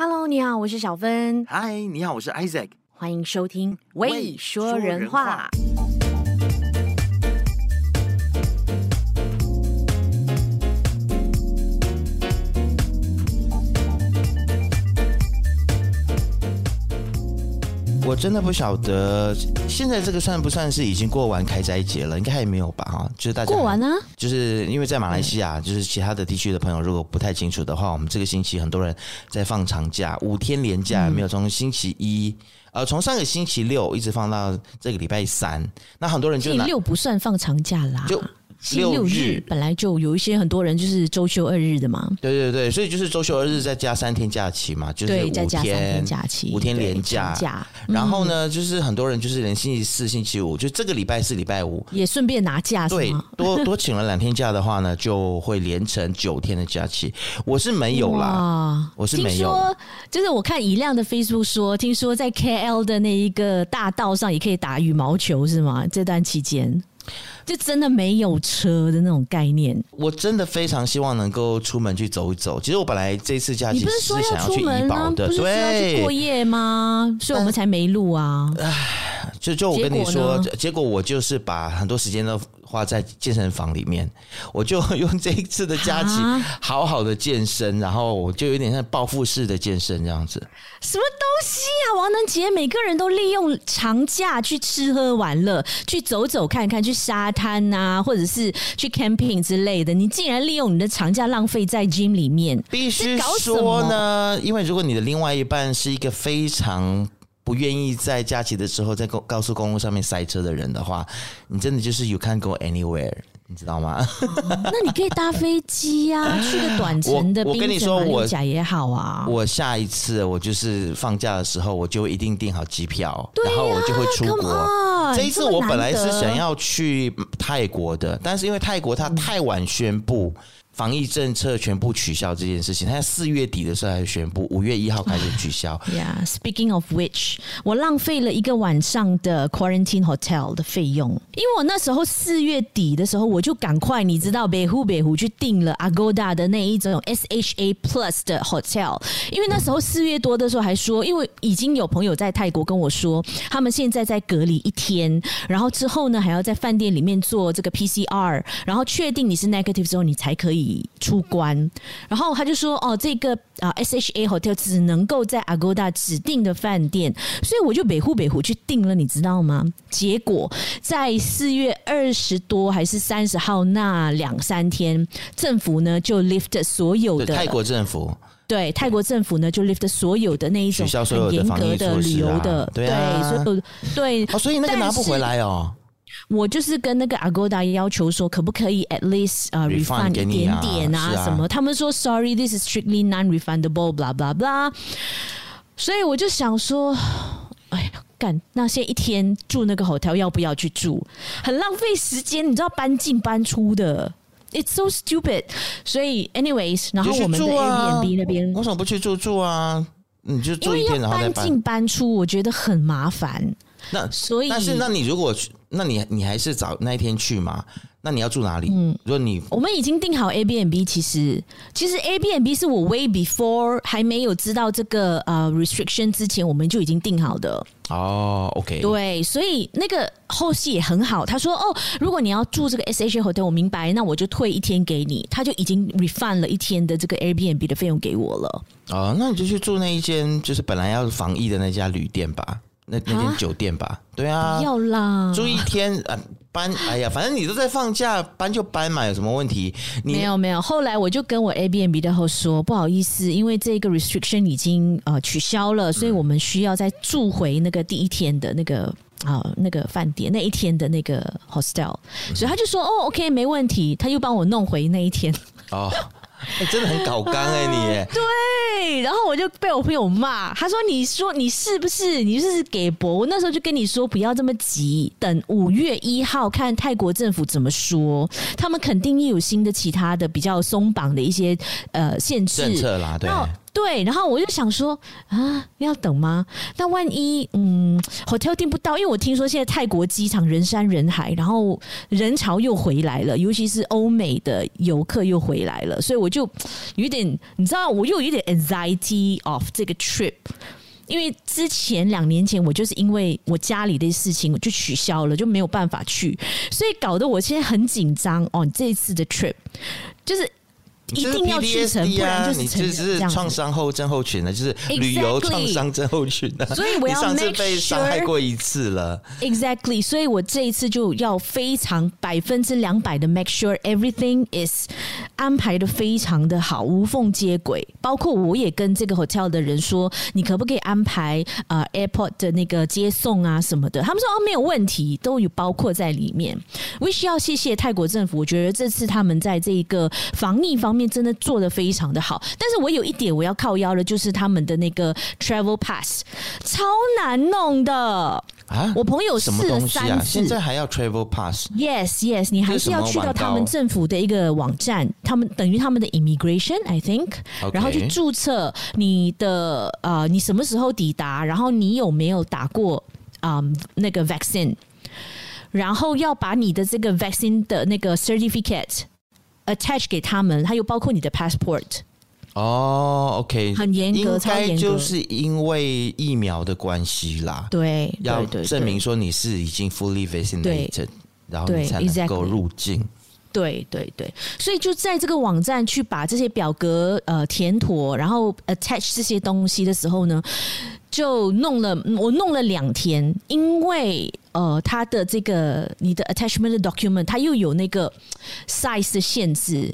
Hello，你好，我是小芬。Hi，你好，我是 Isaac。欢迎收听《未，说人话》。我真的不晓得，现在这个算不算是已经过完开斋节了？应该还没有吧？哈，就是大家过完呢，就是因为在马来西亚，就是其他的地区的朋友，如果不太清楚的话，我们这个星期很多人在放长假，五天连假，没有从星期一，呃，从上个星期六一直放到这个礼拜三，那很多人就星期六不算放长假啦，就。六日本来就有一些很多人就是周休二日的嘛，对对对，所以就是周休二日再加三天假期嘛，就是五天，再加三天假期，五天连假。假然后呢，就是很多人就是连星期四、星期五，就这个礼拜四、礼拜五也顺便拿假，对，多多请了两天假的话呢，就会连成九天的假期。我是没有啦，哇我是没有。就是我看以亮的 Facebook 说，听说在 KL 的那一个大道上也可以打羽毛球，是吗？这段期间。就真的没有车的那种概念。我真的非常希望能够出门去走一走。其实我本来这次假期是想要去怡保的，对，要去过夜吗？所以我们才没录啊。唉，就就我跟你说，结果我就是把很多时间都。花在健身房里面，我就 用这一次的假期好好的健身，然后我就有点像报复式的健身这样子。什么东西啊，王能杰？每个人都利用长假去吃喝玩乐，去走走看看，去沙滩啊，或者是去 camping 之类的。你竟然利用你的长假浪费在 gym 里面，必须说呢，因为如果你的另外一半是一个非常。不愿意在假期的时候在高高速公路上面塞车的人的话，你真的就是 you can't go anywhere，你知道吗？哦、那你可以搭飞机呀、啊，去个短程的。我跟你说，我甲也好啊。我下一次我就是放假的时候，我就一定订好机票，啊、然后我就会出国。这一次我本来是想要去泰国的，但是因为泰国它太晚宣布。防疫政策全部取消这件事情，他在四月底的时候还宣布，五月一号开始取消。Yeah，speaking of which，我浪费了一个晚上的 quarantine hotel 的费用，因为我那时候四月底的时候，我就赶快你知道北湖北湖去订了 Agoda 的那一种 SHA Plus 的 hotel，因为那时候四月多的时候还说，因为已经有朋友在泰国跟我说，他们现在在隔离一天，然后之后呢还要在饭店里面做这个 PCR，然后确定你是 negative 之后，你才可以。出关，然后他就说：“哦，这个啊，SHA Hotel 只能够在 Agoda 指定的饭店，所以我就北户北户去订了，你知道吗？结果在四月二十多还是三十号那两三天，政府呢就 lift 所有的泰国政府。对泰国政府呢就 lift 所有的那一种很严格的旅游的。对，所以对。哦，所以那个拿不回来哦。”我就是跟那个 Agoda 要求说，可不可以 at least 呃、uh, refund 一点点啊什么？啊、他们说 sorry，this is strictly non-refundable，blah blah blah。所以我就想说，哎呀，干那些一天住那个 hotel 要不要去住？很浪费时间，你知道搬进搬出的，it's so stupid。所以，anyways，然后我们的 Airbnb 那边为什么不去住住啊？你就住一天然后再搬进搬出，我觉得很麻烦。那所以，但是那你如果去，那你你还是早那一天去嘛？那你要住哪里？嗯，如果你我们已经订好 Airbnb，其实其实 Airbnb 是我 way before 还没有知道这个呃 restriction 之前，我们就已经订好的。哦，OK，对，所以那个后续也很好。他说哦，如果你要住这个 SHA Hotel，我明白，那我就退一天给你。他就已经 refund 了一天的这个 Airbnb 的费用给我了。哦，那你就去住那一间就是本来要防疫的那家旅店吧。那那间酒店吧，啊对啊，要啦，住一天啊，搬，哎呀，反正你都在放假，搬就搬嘛，有什么问题？你没有没有，后来我就跟我 Airbnb 的后说，不好意思，因为这个 restriction 已经呃取消了，所以我们需要再住回那个第一天的那个啊、呃、那个饭店那一天的那个 hostel，所以他就说哦，OK，没问题，他又帮我弄回那一天。哦。欸、真的很搞刚哎，你、啊、对，然后我就被我朋友骂，他说：“你说你是不是？你就是给博？我那时候就跟你说不要这么急，等五月一号看泰国政府怎么说，他们肯定又有新的其他的比较松绑的一些呃限制政策啦。”对，对，然后我就想说啊，要等吗？那万一嗯，hotel 订不到，因为我听说现在泰国机场人山人海，然后人潮又回来了，尤其是欧美的游客又回来了，所以我就有点，你知道，我又有点 anxiety of 这个 trip，因为之前两年前我就是因为我家里的事情我就取消了，就没有办法去，所以搞得我现在很紧张哦。这一次的 trip 就是。一定要去成，不然就是你这是创伤后症候群了，就是旅游创伤症候群了。所以我要 次被伤害过一次了，exactly。所以我这一次就要非常百分之两百的 make sure everything is 安排的非常的好，无缝接轨。包括我也跟这个 hotel 的人说，你可不可以安排呃 airport 的那个接送啊什么的？他们说哦没有问题，都有包括在里面。我需要谢谢泰国政府，我觉得这次他们在这个防疫方面。真的做得非常的好，但是我有一点我要靠腰的，就是他们的那个 travel pass 超难弄的啊！我朋友试了三次，啊、现在还要 travel pass？Yes Yes，你还是要去到他们政府的一个网站，他们等于他们的 immigration，I think，Okay. 然后去注册你的呃，你什么时候抵达，然后你有没有打过啊、嗯、那个 vaccine，然后要把你的这个 vaccine 的那个 certificate。attach 给他们，还有包括你的 passport。哦，OK，很严格，应该就是因为疫苗的关系啦。对，要证明说你是已经 fully vaccinated，然后你才能够入境。对对对，所以就在这个网站去把这些表格呃填妥，然后 attach 这些东西的时候呢，就弄了我弄了两天，因为呃它的这个你的 attachment 的 document 它又有那个 size 的限制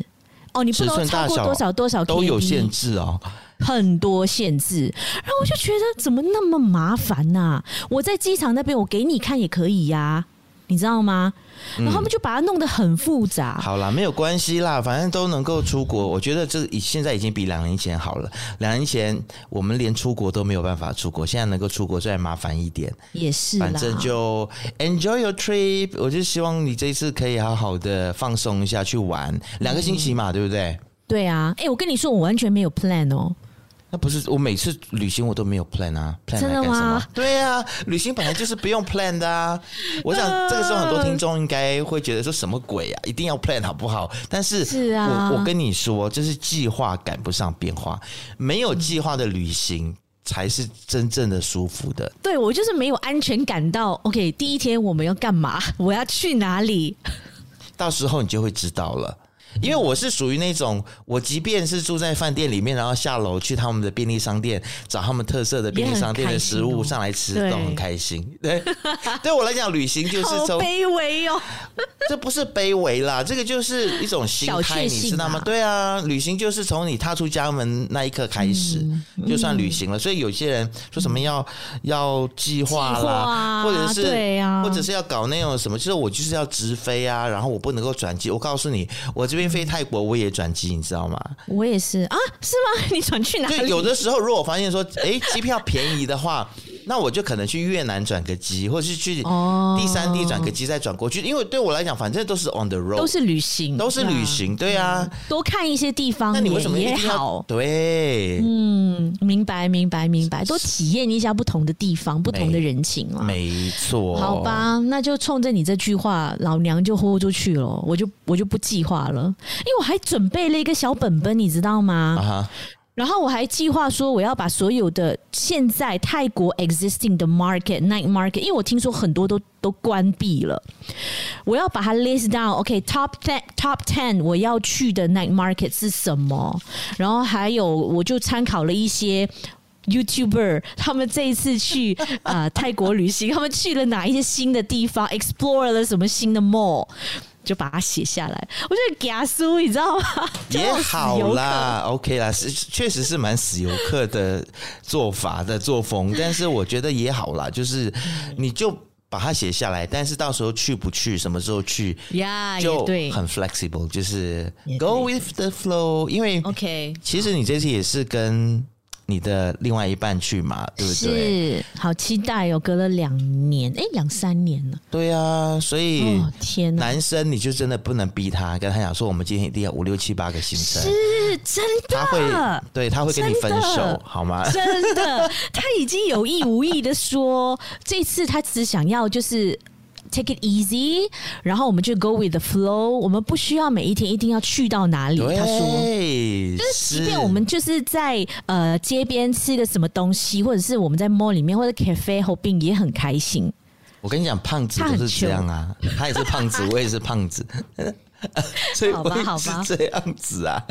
哦，你不能超过多少多少 KB，都有限制哦，很多限制，然后我就觉得怎么那么麻烦呐、啊？我在机场那边我给你看也可以呀、啊。你知道吗？然后他们就把它弄得很复杂。嗯、好啦，没有关系啦，反正都能够出国。我觉得这现在已经比两年前好了。两年前我们连出国都没有办法出国，现在能够出国再麻烦一点。也是，反正就 enjoy your trip。我就希望你这一次可以好好的放松一下，去玩两个星期嘛，嗯、对不对？对啊。哎，我跟你说，我完全没有 plan 哦。那不是我每次旅行我都没有 plan 啊，plan 来干什么？对啊，旅行本来就是不用 plan 的啊。我想 这个时候很多听众应该会觉得说什么鬼啊，一定要 plan 好不好？但是，是啊，我我跟你说，就是计划赶不上变化，没有计划的旅行才是真正的舒服的。对，我就是没有安全感到 OK，第一天我们要干嘛？我要去哪里？到时候你就会知道了。因为我是属于那种，我即便是住在饭店里面，然后下楼去他们的便利商店找他们特色的便利商店的食物上来吃，都很开心。对，对我来讲，旅行就是从卑微哦，这不是卑微啦，这个就是一种心态，你知道吗？对啊，旅行就是从你踏出家门那一刻开始，就算旅行了。所以有些人说什么要要计划啦，或者是对啊，或者是要搞那种什么，就是我就是要直飞啊，然后我不能够转机。我告诉你，我这边。飞泰国我也转机，你知道吗？我也是啊，是吗？你转去哪里？就有的时候，如果我发现说，哎，机票便宜的话。那我就可能去越南转个机，或者是去第三地转个机再转过去，因为对我来讲，反正都是 on the road，都是旅行，都是旅行，对啊，多看一些地方，那你为什么也好？对，嗯，明白，明白，明白，多体验一下不同的地方，不同的人情了，没错。好吧，那就冲着你这句话，老娘就豁出去了，我就我就不计划了，因为我还准备了一个小本本，你知道吗？啊然后我还计划说，我要把所有的现在泰国 existing 的 market night market，因为我听说很多都都关闭了，我要把它 list down。OK，top ten top ten 我要去的 night market 是什么？然后还有，我就参考了一些 YouTuber，他们这一次去啊、呃、泰国旅行，他们去了哪一些新的地方，explore 了什么新的 mall。就把它写下来，我觉得给他书，你知道吗？也好啦，OK 啦，是确实是蛮死游客的做法的作风，但是我觉得也好啦，就是你就把它写下来，但是到时候去不去，什么时候去呀？就很 flexible，就是 go with the flow，因为 OK，其实你这次也是跟。你的另外一半去嘛，对不对？是，好期待哦！隔了两年，哎，两三年了。对啊，所以天哪，男生你就真的不能逼他，跟他讲说，我们今天一定要五六七八个行程。是，是真的，他会对他会跟你分手，好吗？真的，他已经有意无意的说，这次他只想要就是。Take it easy，然后我们就 go with the flow。我们不需要每一天一定要去到哪里。他说，就是即便我们就是在呃街边吃个什么东西，或者是我们在 mall 里面或者 cafe hopping 也很开心。我跟你讲，胖子就是这样啊，他，他也是胖子，我也是胖子，所以我也是这样子啊。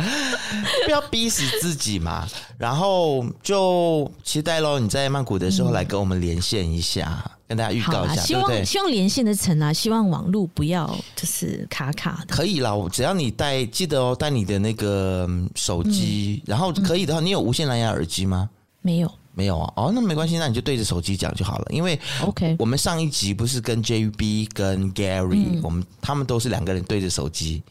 不要逼死自己嘛。然后就期待喽，你在曼谷的时候来跟我们连线一下。跟大家预告一下，希望希望连线的成啊，希望网络不要就是卡卡的。可以啦，只要你带，记得哦，带你的那个手机，嗯、然后可以的话，你有无线蓝牙耳机吗？没有，没有啊。哦，那没关系，那你就对着手机讲就好了。因为 OK，我们上一集不是跟 JB 跟 Gary，、嗯、我们他们都是两个人对着手机，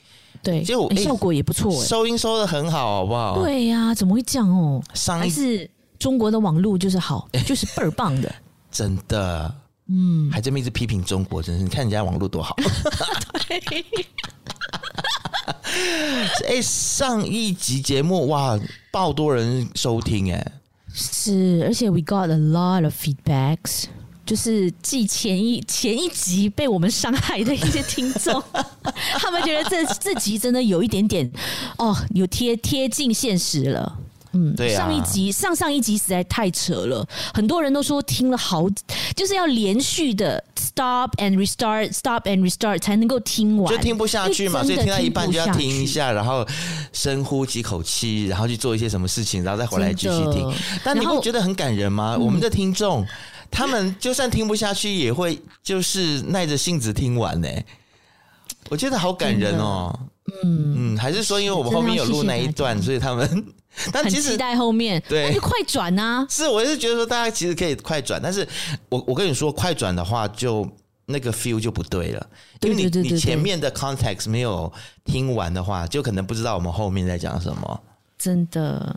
对，就、欸、效果也不错，收音收的很好，好不好？对呀、啊，怎么会这样哦？上一还是中国的网络就是好，就是倍儿棒的，真的。嗯，还这么一直批评中国，真是你看人家网络多好。对，哎，上一集节目哇，爆多人收听哎，是，而且 we got a lot of feedbacks，就是继前一前一集被我们伤害的一些听众，他们觉得这这集真的有一点点哦，有贴贴近现实了。嗯，对啊，上一集、上上一集实在太扯了，很多人都说听了好，就是要连续的 stop and restart，stop and restart 才能够听完，就听不下去嘛，所以听到一半就要停一下，然后深呼几口气，然后去做一些什么事情，然后再回来继续听。但你会觉得很感人吗？我们的听众，他们就算听不下去，也会就是耐着性子听完呢。我觉得好感人哦。嗯嗯，还是说因为我们后面有录那一段，所以他们。但其实期待后面，对，那就快转啊！是，我是觉得说大家其实可以快转，但是我我跟你说，快转的话就那个 feel 就不对了，因为你你前面的 context 没有听完的话，就可能不知道我们后面在讲什么。真的，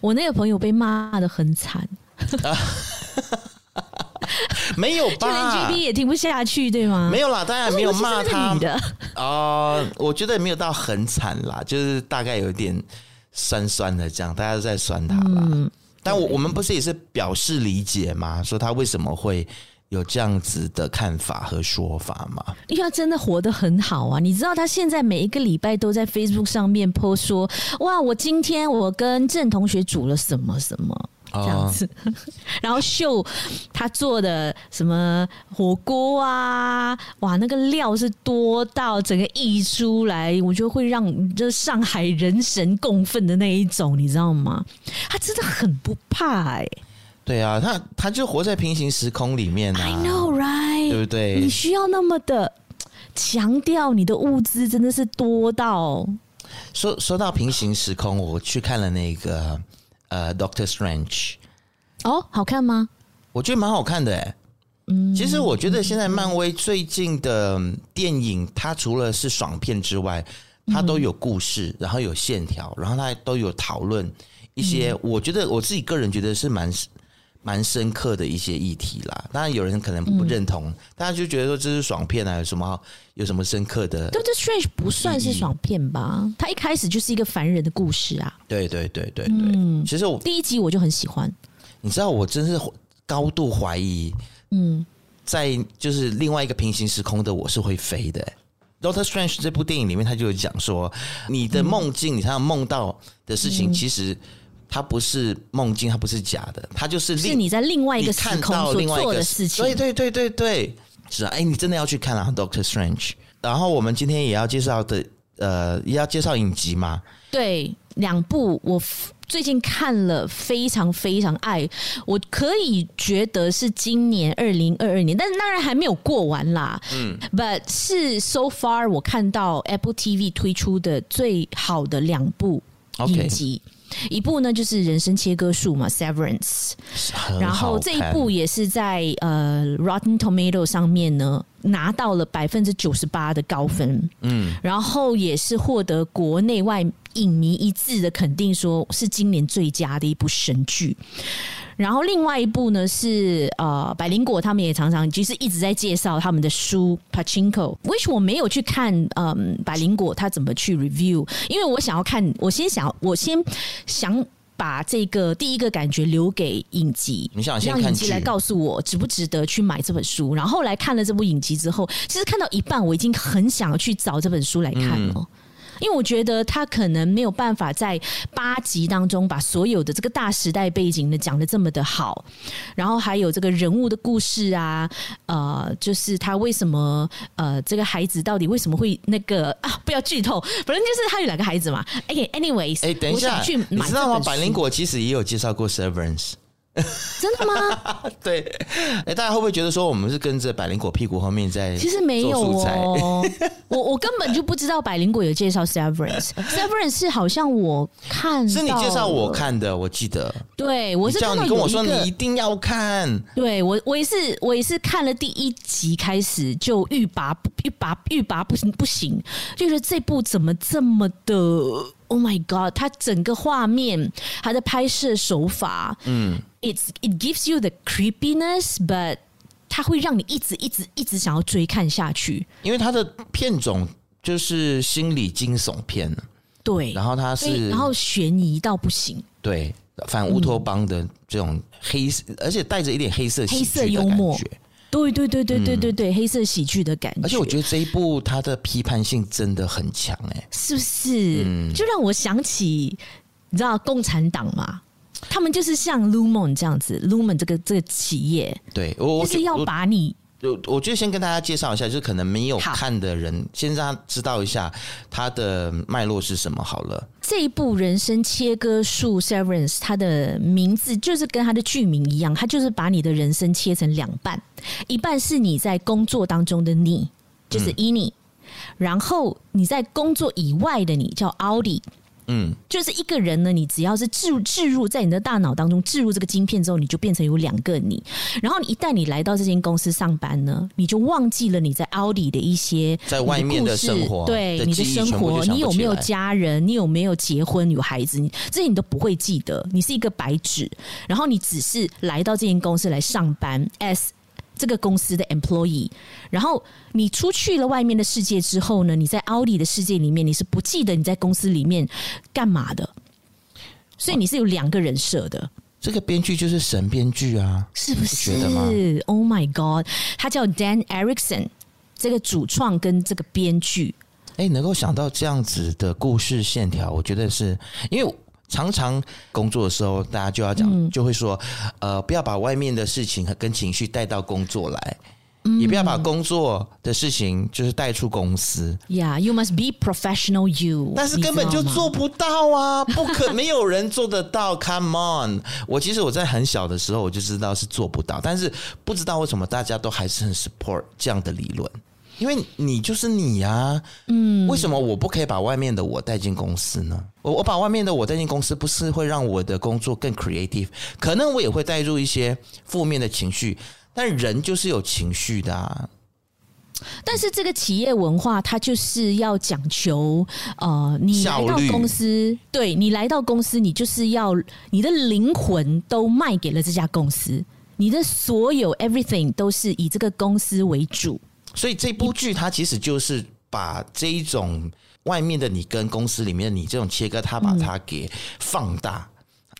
我那个朋友被骂的很惨，没有吧？就连 GB 也听不下去，对吗？没有啦，当然没有骂他的啊、呃，我觉得也没有到很惨啦，就是大概有点。酸酸的，这样大家都在酸他吧？嗯，但我我们不是也是表示理解吗？说他为什么会有这样子的看法和说法吗？因为他真的活得很好啊！你知道他现在每一个礼拜都在 Facebook 上面 post 说：“哇，我今天我跟郑同学煮了什么什么。”这样子，然后秀他做的什么火锅啊，哇，那个料是多到整个溢出来，我觉得会让这上海人神共愤的那一种，你知道吗？他真的很不怕哎、欸，对啊，他他就活在平行时空里面啊，I know right，对不对？你需要那么的强调你的物资真的是多到说说到平行时空，我去看了那个。呃、uh，Doctor Strange，哦，好看吗？我觉得蛮好看的诶。嗯，其实我觉得现在漫威最近的电影，它除了是爽片之外，它都有故事，然后有线条，然后它都有讨论一些，我觉得我自己个人觉得是蛮。蛮深刻的一些议题啦，当然有人可能不认同，嗯、大家就觉得说这是爽片啊，有什么有什么深刻的？对，这 Strange 不算是爽片吧？它一开始就是一个凡人的故事啊。对对对对对，嗯，其实我第一集我就很喜欢。你知道，我真是高度怀疑，嗯，在就是另外一个平行时空的我是会飞的。Doctor Strange 这部电影里面，他就有讲说，你的梦境，你才能梦到的事情，其实。它不是梦境，它不是假的，它就是另，是你在另外一个时空所做的事情。对对对对对，是啊，哎，你真的要去看啊，Doctor Strange。然后我们今天也要介绍的，呃，也要介绍影集嘛。对，两部我最近看了，非常非常爱。我可以觉得是今年二零二二年，但是当然还没有过完啦。嗯，But 是 So far 我看到 Apple TV 推出的最好的两部影集。Okay. 一部呢就是人生切割术嘛，Severance，然后这一部也是在呃 Rotten Tomato 上面呢拿到了百分之九十八的高分，嗯，然后也是获得国内外影迷一致的肯定，说是今年最佳的一部神剧。然后另外一部呢是呃百灵果，他们也常常其实一直在介绍他们的书 Pachinko，which 我没有去看，嗯，百灵果他怎么去 review，因为我想要看，我先想，我先想把这个第一个感觉留给影集，你想先看让影集来告诉我值不值得去买这本书，然后后来看了这部影集之后，其实看到一半我已经很想要去找这本书来看了。嗯因为我觉得他可能没有办法在八集当中把所有的这个大时代背景呢讲的这么的好，然后还有这个人物的故事啊，呃，就是他为什么呃这个孩子到底为什么会那个啊？不要剧透，反正就是他有两个孩子嘛。OK，anyways，哎，等一下，你知道吗？百灵果其实也有介绍过 Severance。真的吗？对，哎，大家会不会觉得说我们是跟着百灵果屁股后面在？其实没有哦，我我根本就不知道百灵果有介绍 Severance。Severance 是好像我看是你介绍我看的，我记得。对，我是叫你跟我说你一定要看。对我，我也是，我也是看了第一集开始就欲罢欲拔欲拔不行不行，就是这部怎么这么的？Oh my god！它整个画面，它的拍摄手法，嗯，it's it gives you the creepiness，but 它会让你一直一直一直想要追看下去，因为它的片种就是心理惊悚片，对，然后它是，然后悬疑到不行，对，反乌托邦的这种黑，嗯、而且带着一点黑色黑色幽默。对对对对对对对，嗯、黑色喜剧的感觉。而且我觉得这一部它的批判性真的很强，哎，是不是？嗯，就让我想起，你知道共产党嘛？他们就是像 Lumon 这样子，Lumon 这个这个企业，对，我就是要把你。就我觉得先跟大家介绍一下，就是可能没有看的人，先让他知道一下它的脉络是什么好了。这一部《人生切割术》（Severance） 它的名字就是跟它的剧名一样，它就是把你的人生切成两半，一半是你在工作当中的你，就是 Ini，、嗯、然后你在工作以外的你叫 Audi。嗯，就是一个人呢，你只要是置入置入在你的大脑当中置入这个晶片之后，你就变成有两个你。然后你一旦你来到这间公司上班呢，你就忘记了你在奥迪的一些在外面的生活，对你的生活，你有没有家人，你有没有结婚有孩子，你这些你都不会记得。你是一个白纸，然后你只是来到这间公司来上班，as 这个公司的 employee，然后你出去了外面的世界之后呢，你在奥迪的世界里面，你是不记得你在公司里面干嘛的，所以你是有两个人设的。这个编剧就是神编剧啊，是不是？是 Oh my God，他叫 Dan Erickson，这个主创跟这个编剧，哎，能够想到这样子的故事线条，我觉得是因为。常常工作的时候，大家就要讲，就会说，呃，不要把外面的事情跟情绪带到工作来，也不要把工作的事情就是带出公司。Yeah，you must be professional. You，但是根本就做不到啊，不可，没有人做得到。Come on，我其实我在很小的时候我就知道是做不到，但是不知道为什么大家都还是很 support 这样的理论。因为你就是你呀、啊，嗯，为什么我不可以把外面的我带进公司呢？我我把外面的我带进公司，不是会让我的工作更 creative？可能我也会带入一些负面的情绪，但人就是有情绪的啊。但是这个企业文化，它就是要讲求呃，你来到公司，对，你来到公司，你就是要你的灵魂都卖给了这家公司，你的所有 everything 都是以这个公司为主。所以这部剧它其实就是把这一种外面的你跟公司里面的你这种切割，它把它给放大。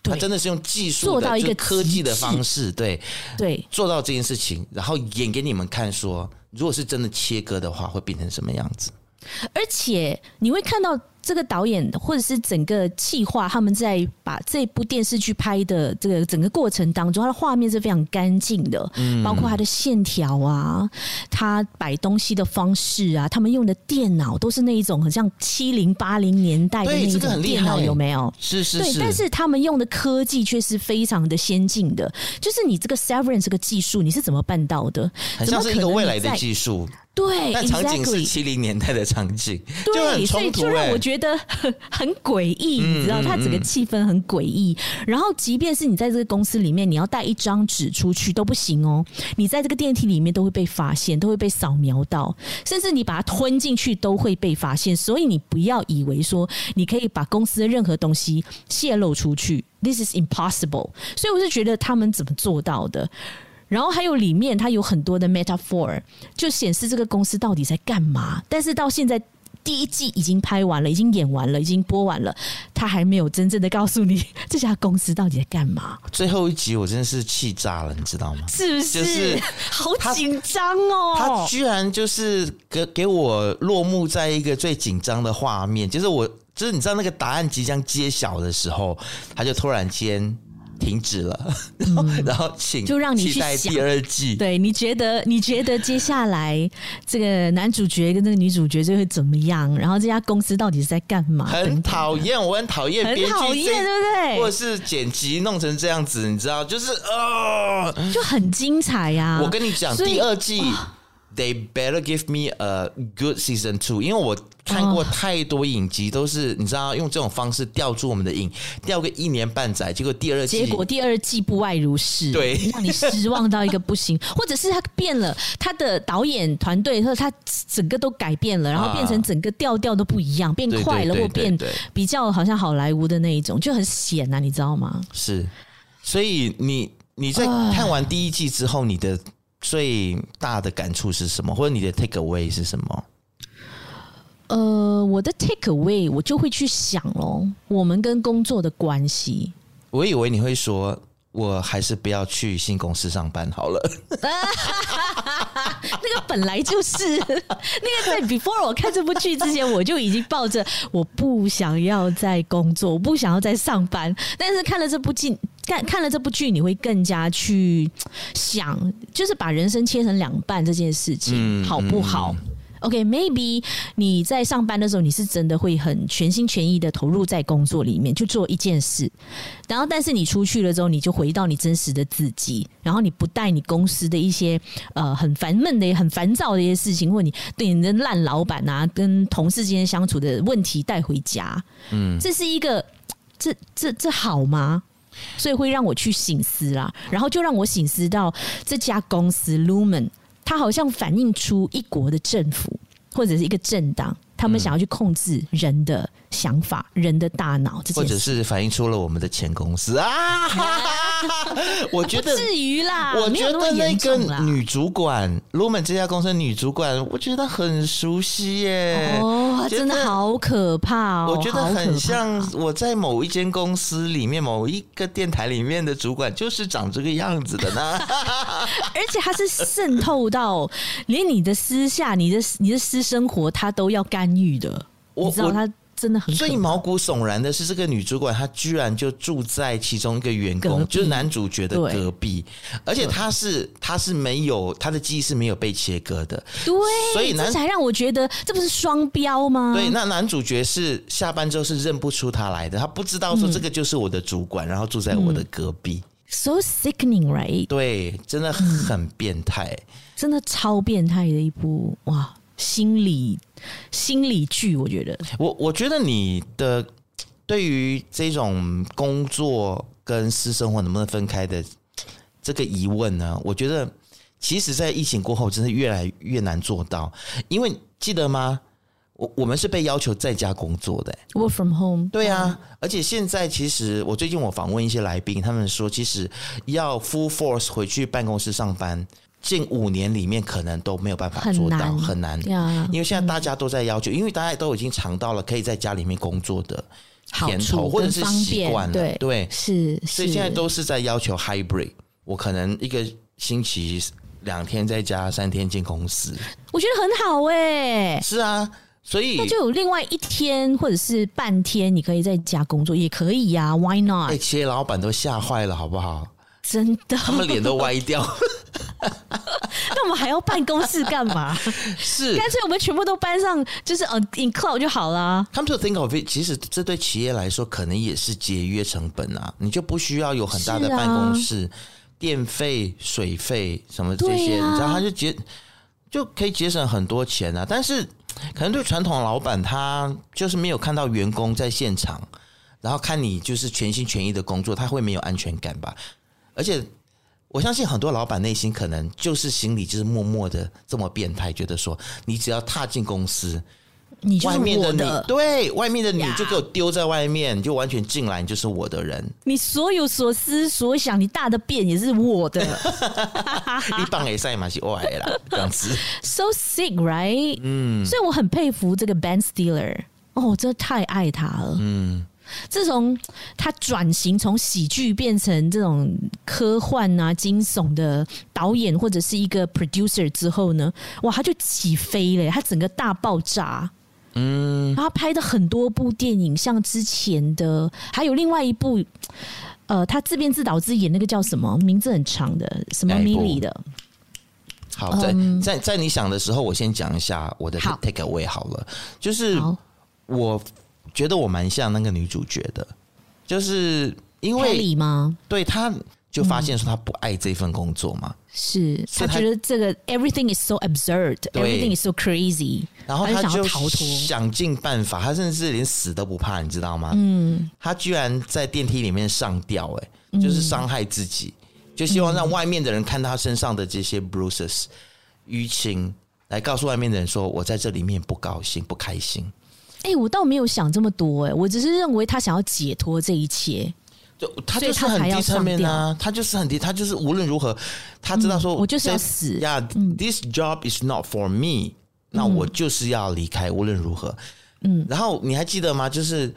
它真的是用技术做到一个科技的方式，对对，做到这件事情，然后演给你们看，说如果是真的切割的话，会变成什么样子？而且你会看到。这个导演或者是整个企划，他们在把这部电视剧拍的这个整个过程当中，它的画面是非常干净的，嗯，包括它的线条啊，它摆东西的方式啊，他们用的电脑都是那一种很像七零八零年代的那种电脑，有没有？是是是。对，但是他们用的科技却是非常的先进的，就是你这个 Severance 这个技术，你是怎么办到的？很像是一个未来的技术。对，但场景是七零年代的场景，对，所以就让我觉得很很诡异，你知道，它整个气氛很诡异。然后，即便是你在这个公司里面，你要带一张纸出去都不行哦，你在这个电梯里面都会被发现，都会被扫描到，甚至你把它吞进去都会被发现。所以你不要以为说你可以把公司的任何东西泄露出去。this is impossible。所以我是觉得他们怎么做到的？然后还有里面它有很多的 metaphor，就显示这个公司到底在干嘛。但是到现在。第一季已经拍完了，已经演完了，已经播完了，他还没有真正的告诉你 这家公司到底在干嘛。最后一集我真的是气炸了，你知道吗？是不是？就是好紧张哦！他居然就是给给我落幕在一个最紧张的画面，就是我就是你知道那个答案即将揭晓的时候，他就突然间。停止了，然后，嗯、然后请就让你期待第二季。对，你觉得你觉得接下来这个男主角跟这个女主角就会怎么样？然后这家公司到底是在干嘛？很讨厌，我很讨厌编剧，很讨厌，对不对？或者是剪辑弄成这样子，你知道，就是呃，就很精彩呀，啊！我跟你讲，第二季。They better give me a good season two，因为我看过太多影集，都是你知道用这种方式吊住我们的瘾，吊个一年半载，结果第二季，结果第二季不外如是，对，让你失望到一个不行，或者是他变了，他的导演团队和他整个都改变了，然后变成整个调调都不一样，变快了或变比较好像好莱坞的那一种，就很险啊，你知道吗？是，所以你你在看完第一季之后，你的。最大的感触是什么？或者你的 take away 是什么？呃，我的 take away 我就会去想咯，我们跟工作的关系。我以为你会说，我还是不要去新公司上班好了。那个本来就是，那个在 before 我看这部剧之前，我就已经抱着我不想要再工作，我不想要再上班。但是看了这部剧。看看了这部剧，你会更加去想，就是把人生切成两半这件事情好不好？OK，maybe、okay, 你在上班的时候，你是真的会很全心全意的投入在工作里面，去做一件事。然后，但是你出去了之后，你就回到你真实的自己，然后你不带你公司的一些呃很烦闷的、很烦躁的一些事情，或你对你的烂老板啊、跟同事之间相处的问题带回家。嗯，这是一个，这这这好吗？所以会让我去醒思啦，然后就让我醒思到这家公司 Lumen，它好像反映出一国的政府或者是一个政党。他们想要去控制人的想法、嗯、人的大脑，或者是反映出了我们的前公司啊！我觉得至于啦，我觉得那个女主管，Lumen 这家公司的女主管，我觉得很熟悉耶！哦，真的好可怕哦！我觉得很像我在某一间公司里面某一个电台里面的主管，就是长这个样子的呢。而且他是渗透到连你的私下、你的你的私生活，他都要干。预的，我知道她真的很最毛骨悚然的是，这个女主管她居然就住在其中一个员工，就是男主角的隔壁，而且她是她是没有她的记忆是没有被切割的，对，所以男才让我觉得这不是双标吗？对，那男主角是下班之后是认不出他来的，他不知道说这个就是我的主管，然后住在我的隔壁，so sickening right？对，真的很变态，真的超变态的一部哇，心理。心理剧，我觉得我我觉得你的对于这种工作跟私生活能不能分开的这个疑问呢？我觉得其实，在疫情过后，真的越来越难做到。因为记得吗？我我们是被要求在家工作的，work from home。对啊，而且现在其实我最近我访问一些来宾，他们说，其实要 full force 回去办公室上班。近五年里面可能都没有办法做到，很难，很难，因为现在大家都在要求，因为大家都已经尝到了可以在家里面工作的甜头，或者是习惯了，对，对，是，所以现在都是在要求 hybrid。我可能一个星期两天在家，三天进公司，我觉得很好哎。是啊，所以那就有另外一天或者是半天，你可以在家工作也可以呀，Why not？哎，企业老板都吓坏了，好不好？真的，他们脸都歪掉。那我们还要办公室干嘛？是，干脆我们全部都搬上，就是呃，in cloud 就好啦。Come to think of it，其实这对企业来说可能也是节约成本啊。你就不需要有很大的办公室，啊、电费、水费什么这些，啊、你知道，他就节就可以节省很多钱啊。但是可能对传统老板，他就是没有看到员工在现场，然后看你就是全心全意的工作，他会没有安全感吧？而且，我相信很多老板内心可能就是心里就是默默的这么变态，觉得说你只要踏进公司，你就是外面的你我的，对，外面的你就给我丢在外面，你就完全进来，你就是我的人。你所有所思所想，你大的便也是我的 你棒也赛马是我来啦，这样子。，so sick right？嗯，所以我很佩服这个 Ben Stiller，哦，我真的太爱他了。嗯，自从他转型从喜剧变成这种科幻啊、惊悚的导演或者是一个 producer 之后呢，哇，他就起飞了，他整个大爆炸。嗯，然后他拍的很多部电影，像之前的，还有另外一部，呃，他自编自导自演那个叫什么？名字很长的，什么哪一部 Millie 的。好，在在在你想的时候，我先讲一下我的 take away 好了，就是我觉得我蛮像那个女主角的，就是因为 Kelly 吗？对她就发现说她不爱这份工作嘛，是他觉得这个 everything is so absurd，everything is so crazy，然后他就想要逃脱。想尽办法，他甚至连死都不怕，你知道吗？嗯，他居然在电梯里面上吊、欸，哎，就是伤害自己，就希望让外面的人看到他身上的这些 bruises 淤青，来告诉外面的人说，我在这里面不高兴、不开心。哎、我倒没有想这么多、哎，我只是认为他想要解脱这一切。就他就是很低层面上啊，他就是很低，他就是无论如何，他知道说、嗯我就是要死嗯呀、yeah,，this job is not for me，、那我就是要离开，无论如何。嗯，然后你还记得吗？就是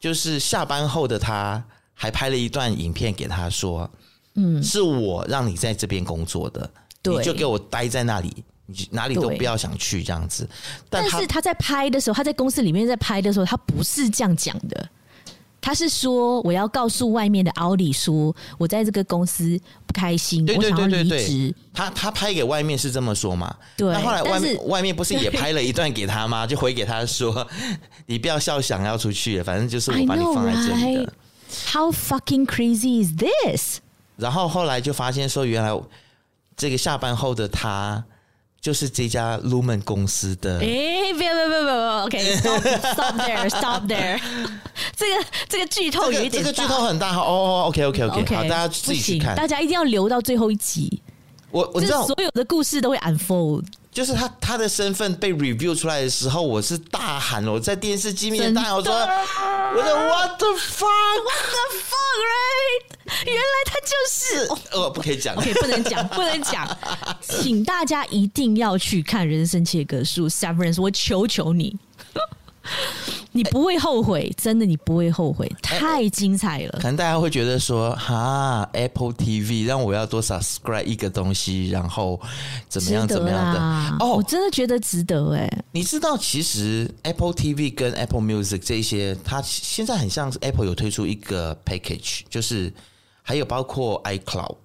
就是下班后的他还拍了一段影片给他说，嗯，是我让你在这边工作的，对你就给我待在那里，你哪里都不要想去这样子。但但是他在拍的时候，他在公司里面在拍的时候，他不是这样讲的。他是说，我要告诉外面的奥利说，我在这个公司不开心，对对对对我想要离职。他他拍给外面是这么说嘛？对那后来外面外面不是也拍了一段给他吗？就回给他说，你不要笑，想要出去，反正就是我把你放在这里 know, 的 right?。How fucking crazy is this？然后后来就发现说，原来这个下班后的他就是这家 Lumen 公司的。诶，不要不要不要不要，OK，stop there，stop there。这个这个剧透有一点大、这个这个剧透很大哈。哦，OK OK OK，, OK，好，大家自己去看。大家一定要留到最后一集。我我知道，所有的故事都会 unfold。就是他他的身份被 review 出来的时候，我是大喊了，我在电视机面前大喊，我说，我说 What the fuck，What the fuck right？原来他就是哦，不可以讲，OK，不能讲，不能讲，请大家一定要去看《人生切割术》Severance，我求求你。你不会后悔，真的，你不会后悔，太精彩了。可能大家会觉得说，哈，Apple TV 让我要多 subscribe 一个东西，然后怎么样怎么样的？哦，我真的觉得值得哎。你知道，其实 Apple TV 跟 Apple Music 这些，它现在很像是 Apple 有推出一个 package，就是还有包括 iCloud，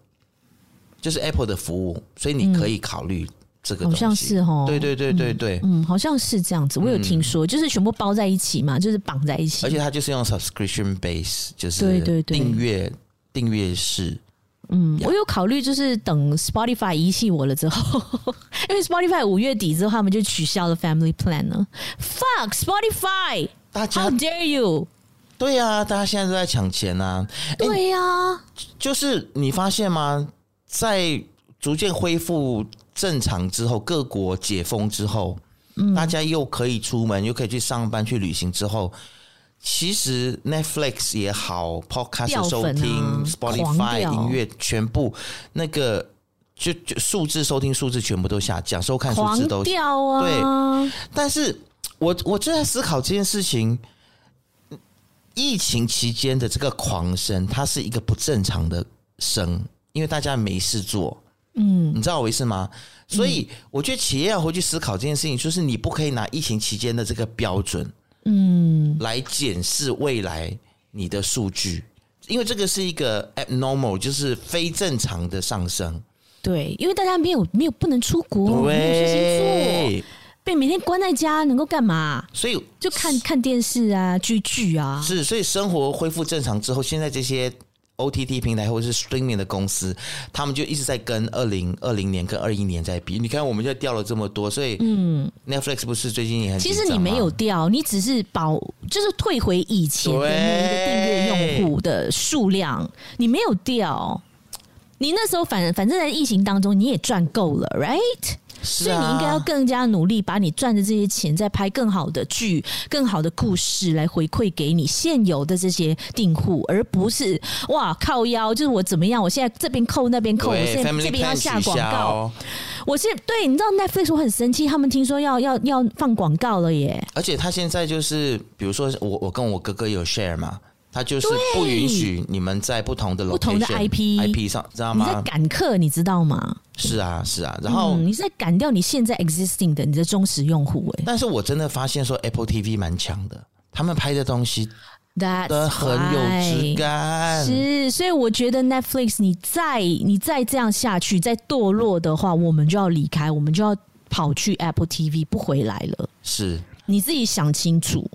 就是 Apple 的服务，所以你可以考虑。这个好像是哦，对对对对对，嗯，好像是这样子，我有听说，嗯、就是全部包在一起嘛，就是绑在一起，而且它就是用 subscription base，就是对对对订阅订阅式。嗯，我有考虑，就是等 Spotify 遗弃我了之后，因为 Spotify 五月底之后他们就取消了 Family Plan 了。Fuck Spotify，大家 How dare you？对呀、啊，大家现在都在抢钱啊。对呀、啊，就是你发现吗？在逐渐恢复。正常之后，各国解封之后，嗯，大家又可以出门，又可以去上班、去旅行之后，其实 Netflix 也好，Podcast 啊、收听、Spotify 音乐，全部那个就就数字收听数字全部都下降，收看数字都掉啊。对，但是我我就在思考这件事情，疫情期间的这个狂声，它是一个不正常的声，因为大家没事做。嗯，你知道我意思吗？所以我觉得企业要回去思考这件事情，就是你不可以拿疫情期间的这个标准，嗯，来检视未来你的数据，因为这个是一个 abnormal，就是非正常的上升。对，因为大家没有没有不能出国，没有事情做，被每天关在家，能够干嘛？所以就看看电视啊，追剧啊。是，所以生活恢复正常之后，现在这些。OTT 平台或者是 Streaming 的公司，他们就一直在跟二零二零年跟二一年在比。你看，我们现在掉了这么多，所以嗯，Netflix 不是最近也很。其实你没有掉，你只是保，就是退回以前的那个订阅用户的数量，你没有掉。你那时候反反正在疫情当中，你也赚够了，right？所以你应该要更加努力，把你赚的这些钱再拍更好的剧、更好的故事来回馈给你现有的这些订户，而不是哇靠腰，就是我怎么样？我现在这边扣那边扣，我现在这边要下广告。我是对，你知道 Netflix 我很生气，他们听说要要要放广告了耶！而且他现在就是，比如说我我跟我哥哥有 share 嘛。他就是不允许你们在不同的不同的 IP IP 上，知道吗？你在赶客，你知道吗？是啊，是啊。然后、嗯、你在赶掉你现在 existing 的你的忠实用户哎。但是我真的发现说 Apple TV 蛮强的，他们拍的东西都很有质感。是，所以我觉得 Netflix 你再你再这样下去，再堕落的话，我们就要离开，我们就要跑去 Apple TV 不回来了。是，你自己想清楚。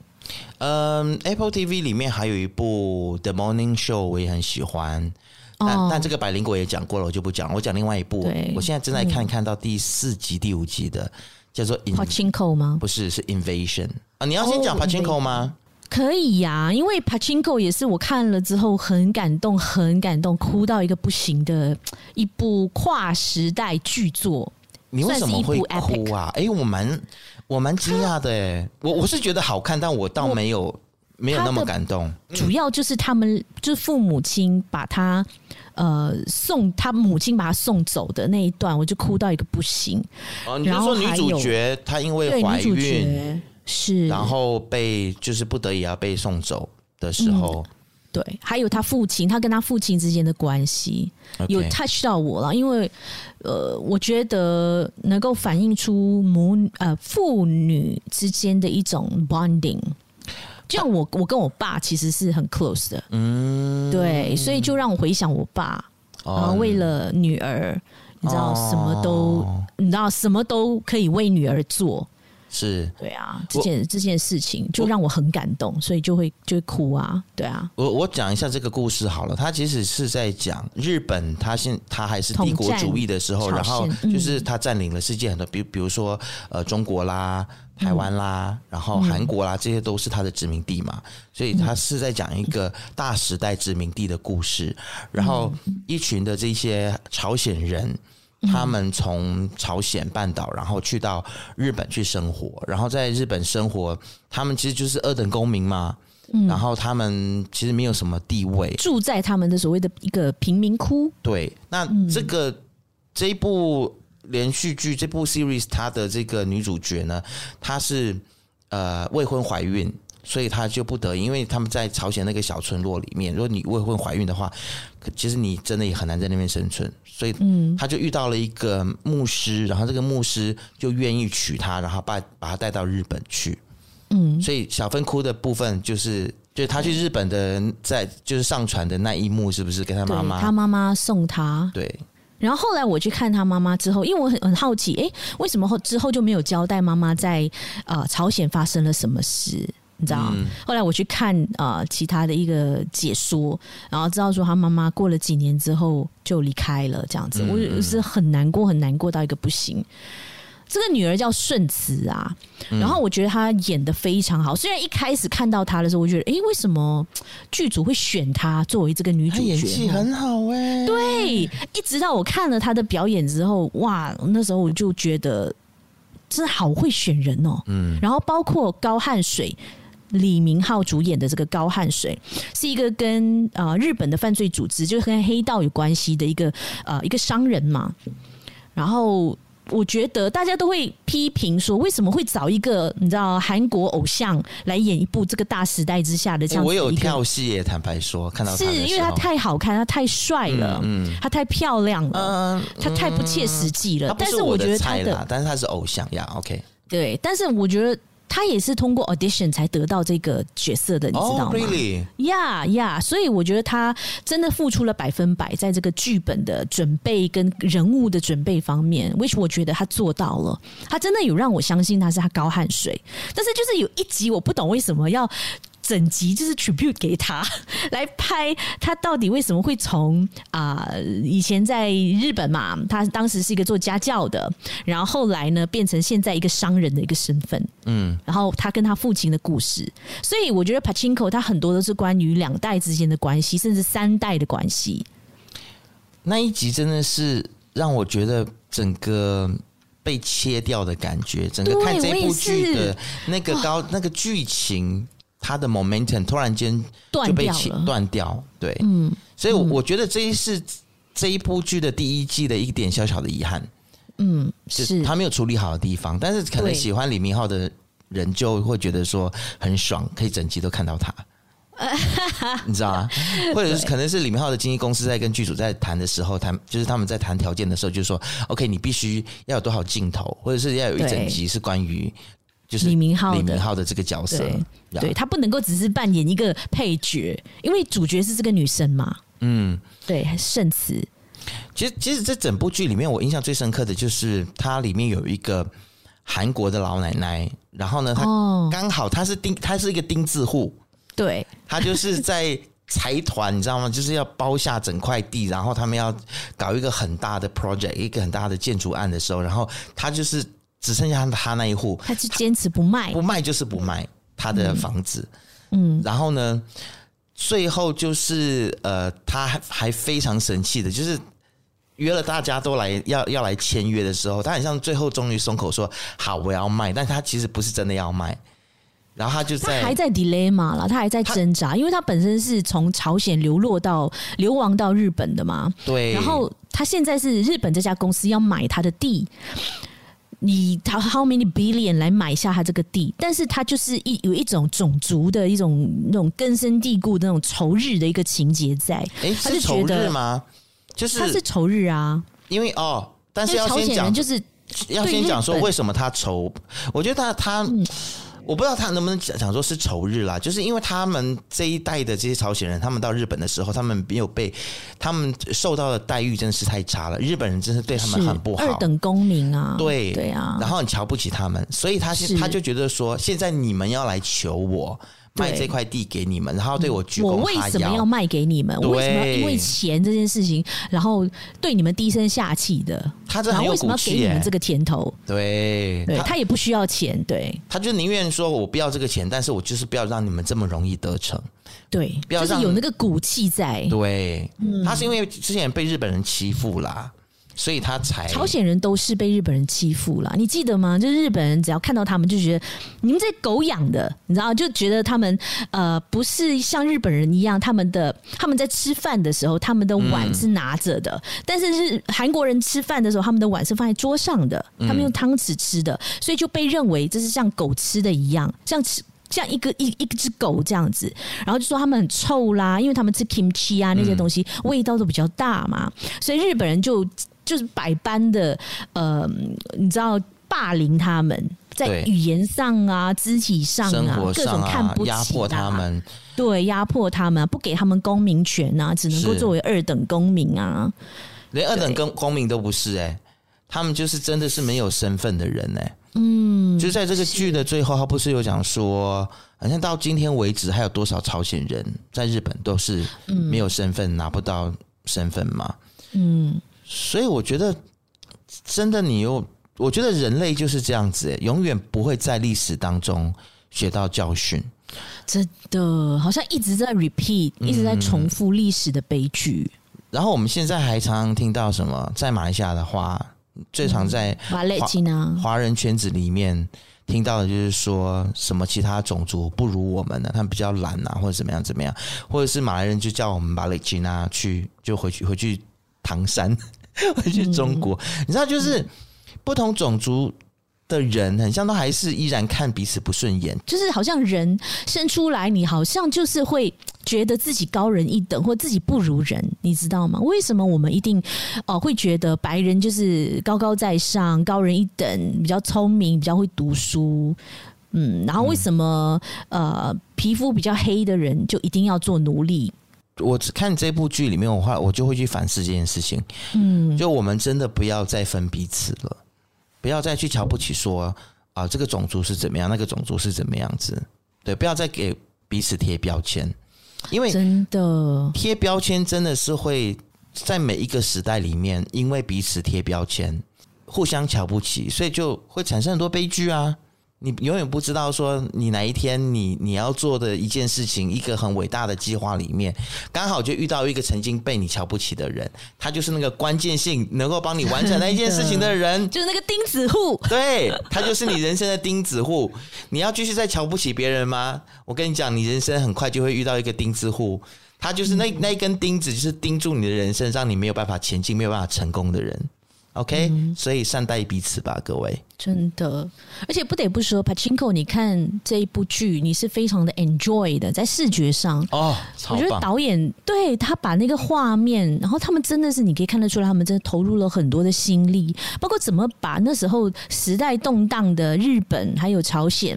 嗯，Apple TV 里面还有一部《The Morning Show》，我也很喜欢。但、哦、但这个百灵果也讲过了，我就不讲。我讲另外一部，我现在正在看，看到第四集、第五集的，叫做《Pachinko》吗？不是，是《Invasion》啊。你要先讲《Pachinko》吗？可以呀、啊，因为《Pachinko》也是我看了之后很感动、很感动，哭到一个不行的一部跨时代巨作。你为什么会哭啊？哎，我蛮。我蛮惊讶的诶，我我是觉得好看，但我倒没有没有那么感动。主要就是他们就是父母亲把他呃送他母亲把他送走的那一段，我就哭到一个不行。哦，你就说女主角她因为怀孕是，然后被就是不得已要被送走的时候。嗯对，还有他父亲，他跟他父亲之间的关系有 touch 到我了，因为呃，我觉得能够反映出母呃父女之间的一种 bonding，就像我我跟我爸其实是很 close 的，嗯，对，所以就让我回想我爸，然后为了女儿，哦、你知道什么都，哦、你知道什么都可以为女儿做。是。对啊，这件这件事情就让我很感动，所以就会就会哭啊，对啊。我我讲一下这个故事好了，他其实是在讲日本，他现他还是帝国主义的时候，然后就是他占领了世界很多，比比如说呃中国啦、台湾啦，嗯、然后韩国啦，这些都是他的殖民地嘛，所以他是在讲一个大时代殖民地的故事，然后一群的这些朝鲜人。他们从朝鲜半岛，然后去到日本去生活，然后在日本生活，他们其实就是二等公民嘛。嗯，然后他们其实没有什么地位，住在他们的所谓的一个贫民窟。对，那这个、嗯、这一部连续剧，这部 series，它的这个女主角呢，她是呃未婚怀孕。所以他就不得已，因为他们在朝鲜那个小村落里面，如果你未婚怀孕的话，其实你真的也很难在那边生存。所以，嗯，他就遇到了一个牧师，然后这个牧师就愿意娶她，然后把把她带到日本去。嗯，所以小芬哭的部分就是，就是他去日本的在就是上船的那一幕，是不是跟他妈妈？他妈妈送他。对。然后后来我去看他妈妈之后，因为我很很好奇，哎，为什么后之后就没有交代妈妈在呃朝鲜发生了什么事？你知道，嗯、后来我去看啊、呃，其他的一个解说，然后知道说他妈妈过了几年之后就离开了，这样子，嗯、我是很难过，很难过到一个不行。这个女儿叫顺慈啊，然后我觉得她演的非常好。虽然一开始看到她的时候，我觉得，哎，为什么剧组会选她作为这个女主角？演技很好哎、欸。对，一直到我看了她的表演之后，哇，那时候我就觉得真的好会选人哦。嗯，然后包括高汉水。李明浩主演的这个《高汗水》是一个跟啊、呃、日本的犯罪组织，就是跟黑道有关系的一个呃一个商人嘛。然后我觉得大家都会批评说，为什么会找一个你知道韩国偶像来演一部这个大时代之下的这样子？我有跳戏耶，坦白说，看到是因为他太好看，他太帅了，嗯，他太漂亮了，嗯，他太不切实际了。但是我觉得他的，但是他是偶像呀，OK，对，但是我觉得。他也是通过 audition 才得到这个角色的，你知道吗？哦，really？呀呀，所以我觉得他真的付出了百分百，在这个剧本的准备跟人物的准备方面，which 我觉得他做到了。他真的有让我相信他是他高汗水，但是就是有一集我不懂为什么要。整集就是 tribute 给他 来拍，他到底为什么会从啊、呃、以前在日本嘛，他当时是一个做家教的，然后后来呢变成现在一个商人的一个身份，嗯，然后他跟他父亲的故事，所以我觉得 Pachinko 他很多都是关于两代之间的关系，甚至三代的关系。那一集真的是让我觉得整个被切掉的感觉，整个看这部剧的那个高那个剧情，它的 momentum 突然间就被切断掉。对，嗯，所以我觉得这一是这一部剧的第一季的一点小小的遗憾。嗯，是他没有处理好的地方，但是可能喜欢李明浩的人就会觉得说很爽，可以整集都看到他。你知道吗？或者是可能是李明浩的经纪公司在跟剧组在谈的时候，谈就是他们在谈条件的时候，就是说，OK，你必须要有多少镜头，或者是要有一整集是关于就是李明浩李明浩的这个角色，对，对他不能够只是扮演一个配角，因为主角是这个女生嘛。嗯，对，圣慈。其实，其实这整部剧里面，我印象最深刻的就是它里面有一个韩国的老奶奶，然后呢，她刚好她是钉，她是一个钉字户。对，她就是在财团，你知道吗？就是要包下整块地，然后他们要搞一个很大的 project，一个很大的建筑案的时候，然后她就是只剩下他那一户，他就坚持不卖，不卖就是不卖他的房子。嗯，然后呢，最后就是呃，他还还非常神气的，就是约了大家都来要要来签约的时候，他好像最后终于松口说好，我要卖，但他其实不是真的要卖。然后他就在，他还在 dilemma 了，他还在挣扎，因为他本身是从朝鲜流落到流亡到日本的嘛。对。然后他现在是日本这家公司要买他的地，你他 how many billion 来买下他这个地？但是他就是一有一种种族的一种那种根深蒂固的那种仇日的一个情节在。哎，他是仇日吗？就是他是仇日啊，因为哦，但是要先讲，就是要先讲说为什么他仇？我觉得他他。嗯我不知道他能不能讲说是仇日啦，就是因为他们这一代的这些朝鲜人，他们到日本的时候，他们没有被他们受到的待遇真的是太差了，日本人真是对他们很不好，二等公民啊，对对啊，然后很瞧不起他们，所以他现他就觉得说，现在你们要来求我。卖这块地给你们，然后对我鞠躬哈腰。我为什么要卖给你们？我为什么要因为钱这件事情，然后对你们低声下气的？他这很有骨气，然后为什么要给你们这个甜头？对，对他，他也不需要钱，对，他就宁愿说我不要这个钱，但是我就是不要让你们这么容易得逞。对，不要就是有那个骨气在。对，他是因为之前被日本人欺负啦。所以他才朝鲜人都是被日本人欺负了，你记得吗？就是日本人只要看到他们就觉得你们这狗养的，你知道，就觉得他们呃不是像日本人一样，他们的他们在吃饭的时候，他们的碗是拿着的，嗯、但是是韩国人吃饭的时候，他们的碗是放在桌上的，他们用汤匙吃的，所以就被认为这是像狗吃的一样，像吃像一个一一只狗这样子，然后就说他们很臭啦，因为他们吃 kimchi 啊那些东西味道都比较大嘛，所以日本人就。就是百般的，呃，你知道霸凌他们，在语言上啊、肢体上啊，各种看不起、压迫他们，对，压迫他们，不给他们公民权啊，只能够作为二等公民啊，连二等公公民都不是哎、欸，他们就是真的是没有身份的人哎、欸，嗯，就在这个剧的最后，他不是。有讲说，好像到今天为止，还有多少朝鲜人在日本都是没有身份，拿不到身份吗？嗯。所以我觉得，真的，你又我觉得人类就是这样子，永远不会在历史当中学到教训。真的，好像一直在 repeat，一直在重复历史的悲剧。然后我们现在还常常听到什么，在马来西亚的话，最常在华华人圈子里面听到的就是说什么其他种族不如我们呢？他们比较懒啊，或者怎么样怎么样，或者是马来人就叫我们马来吉娜去，就回去回去唐山。回去中国，嗯、你知道，就是不同种族的人，很像都还是依然看彼此不顺眼。就是好像人生出来，你好像就是会觉得自己高人一等，或自己不如人，你知道吗？为什么我们一定哦会觉得白人就是高高在上，高人一等，比较聪明，比较会读书？嗯，然后为什么、嗯、呃皮肤比较黑的人就一定要做奴隶？我只看这部剧里面，我话我就会去反思这件事情。嗯，就我们真的不要再分彼此了，不要再去瞧不起说啊，这个种族是怎么样，那个种族是怎么样子。对，不要再给彼此贴标签，因为真的贴标签真的是会在每一个时代里面，因为彼此贴标签，互相瞧不起，所以就会产生很多悲剧啊。你永远不知道说你哪一天你你要做的一件事情，一个很伟大的计划里面，刚好就遇到一个曾经被你瞧不起的人，他就是那个关键性能够帮你完成那一件事情的人，就是那个钉子户。对，他就是你人生的钉子户。你要继续再瞧不起别人吗？我跟你讲，你人生很快就会遇到一个钉子户，他就是那那一根钉子，就是钉住你的人生，让你没有办法前进，没有办法成功的人。OK，、嗯、所以善待彼此吧，各位。真的，而且不得不说，Pachinko，你看这一部剧，你是非常的 enjoy 的，在视觉上。哦，我觉得导演对他把那个画面，然后他们真的是你可以看得出来，他们真的投入了很多的心力，包括怎么把那时候时代动荡的日本还有朝鲜，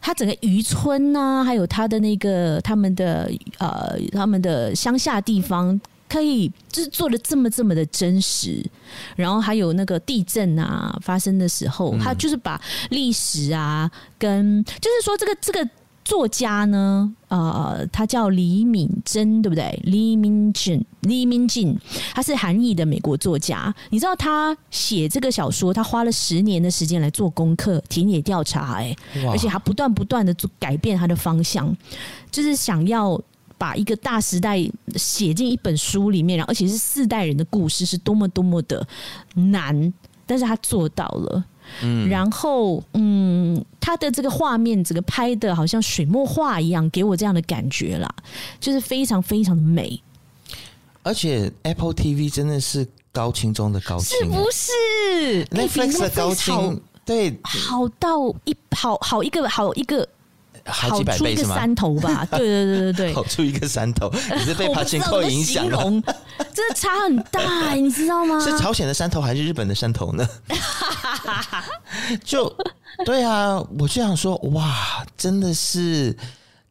他整个渔村呐，还有他的那个他们的呃他们的乡下地方。可以就是做的这么这么的真实，然后还有那个地震啊发生的时候，他就是把历史啊跟就是说这个这个作家呢，呃，他叫李敏珍，对不对？李敏珍，李敏珍，他是韩裔的美国作家。你知道他写这个小说，他花了十年的时间来做功课、田野调查，哎，而且他不断不断的改变他的方向，就是想要。把一个大时代写进一本书里面，然后而且是四代人的故事，是多么多么的难，但是他做到了。嗯，然后嗯，他的这个画面整个拍的好像水墨画一样，给我这样的感觉啦，就是非常非常的美。而且 Apple TV 真的是高清中的高清，是不是？Netflix 的高清，对，好到一好好一个好一个。好几百倍是吗？山头吧，对对对对对，好出一个山头，你是被爬行扣影响了，真的差很大，你知道吗？是朝鲜的山头还是日本的山头呢？就对啊，我就想说，哇，真的是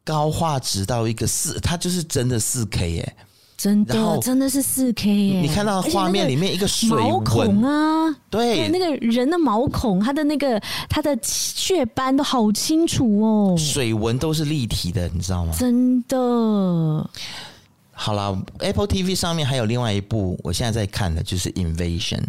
高画质到一个四，它就是真的四 K 耶。真的，真的是四 K 耶！你看到画面里面一个毛孔啊，对，那个人的毛孔，他的那个他的血斑都好清楚哦，水纹都是立体的，你知道吗？真的。好啦，Apple TV 上面还有另外一部，我现在在看的就是《Invasion》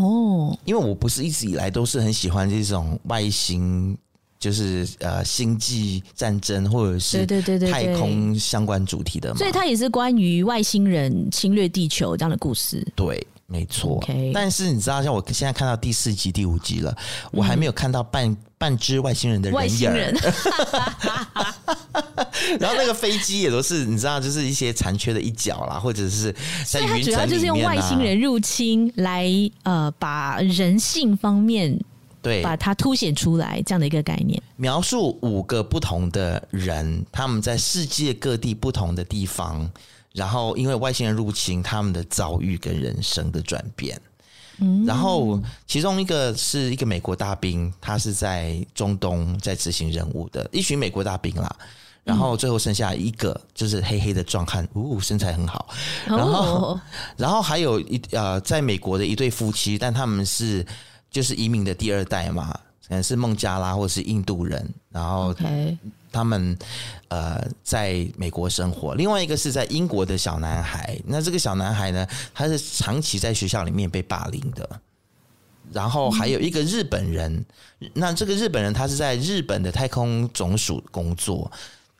哦，因为我不是一直以来都是很喜欢这种外星。就是呃，星际战争或者是对对对太空相关主题的嘛，所以它也是关于外星人侵略地球这样的故事。对，没错。但是你知道，像我现在看到第四集、第五集了，我还没有看到半、嗯、半只外星人的人影。外星人。然后那个飞机也都是你知道，就是一些残缺的一角啦，或者是在云层里面、啊、主要就是用外星人入侵来呃，把人性方面。对，把它凸显出来，这样的一个概念，描述五个不同的人，他们在世界各地不同的地方，然后因为外星人入侵，他们的遭遇跟人生的转变。嗯，然后其中一个是一个美国大兵，他是在中东在执行任务的一群美国大兵啦。然后最后剩下一个就是黑黑的壮汉，呜，身材很好。然后，哦、然后还有一呃，在美国的一对夫妻，但他们是。就是移民的第二代嘛，可能是孟加拉或者是印度人，然后他们呃在美国生活。另外一个是在英国的小男孩，那这个小男孩呢，他是长期在学校里面被霸凌的。然后还有一个日本人，那这个日本人他是在日本的太空总署工作，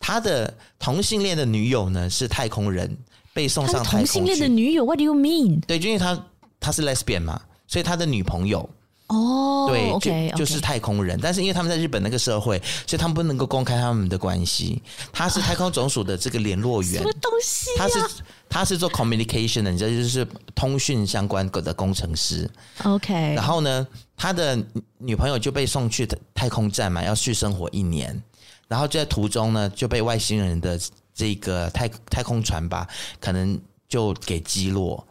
他的同性恋的女友呢是太空人，被送上太空。同性恋的女友，What do you mean？对，就因为他他是 lesbian 嘛，所以他的女朋友。哦，对，okay, 就就是太空人但是因为他们在日本那个社会，所以他们不能够公开他们的关系。他是太空总署的这个联络员，什么东西、啊？他是他是做 communication 的，你知道，就是通讯相关的工程师。OK，然后呢，他的女朋友就被送去太空站嘛，要去生活一年，然后就在途中呢，就被外星人的这个太太空船吧，可能就给击落。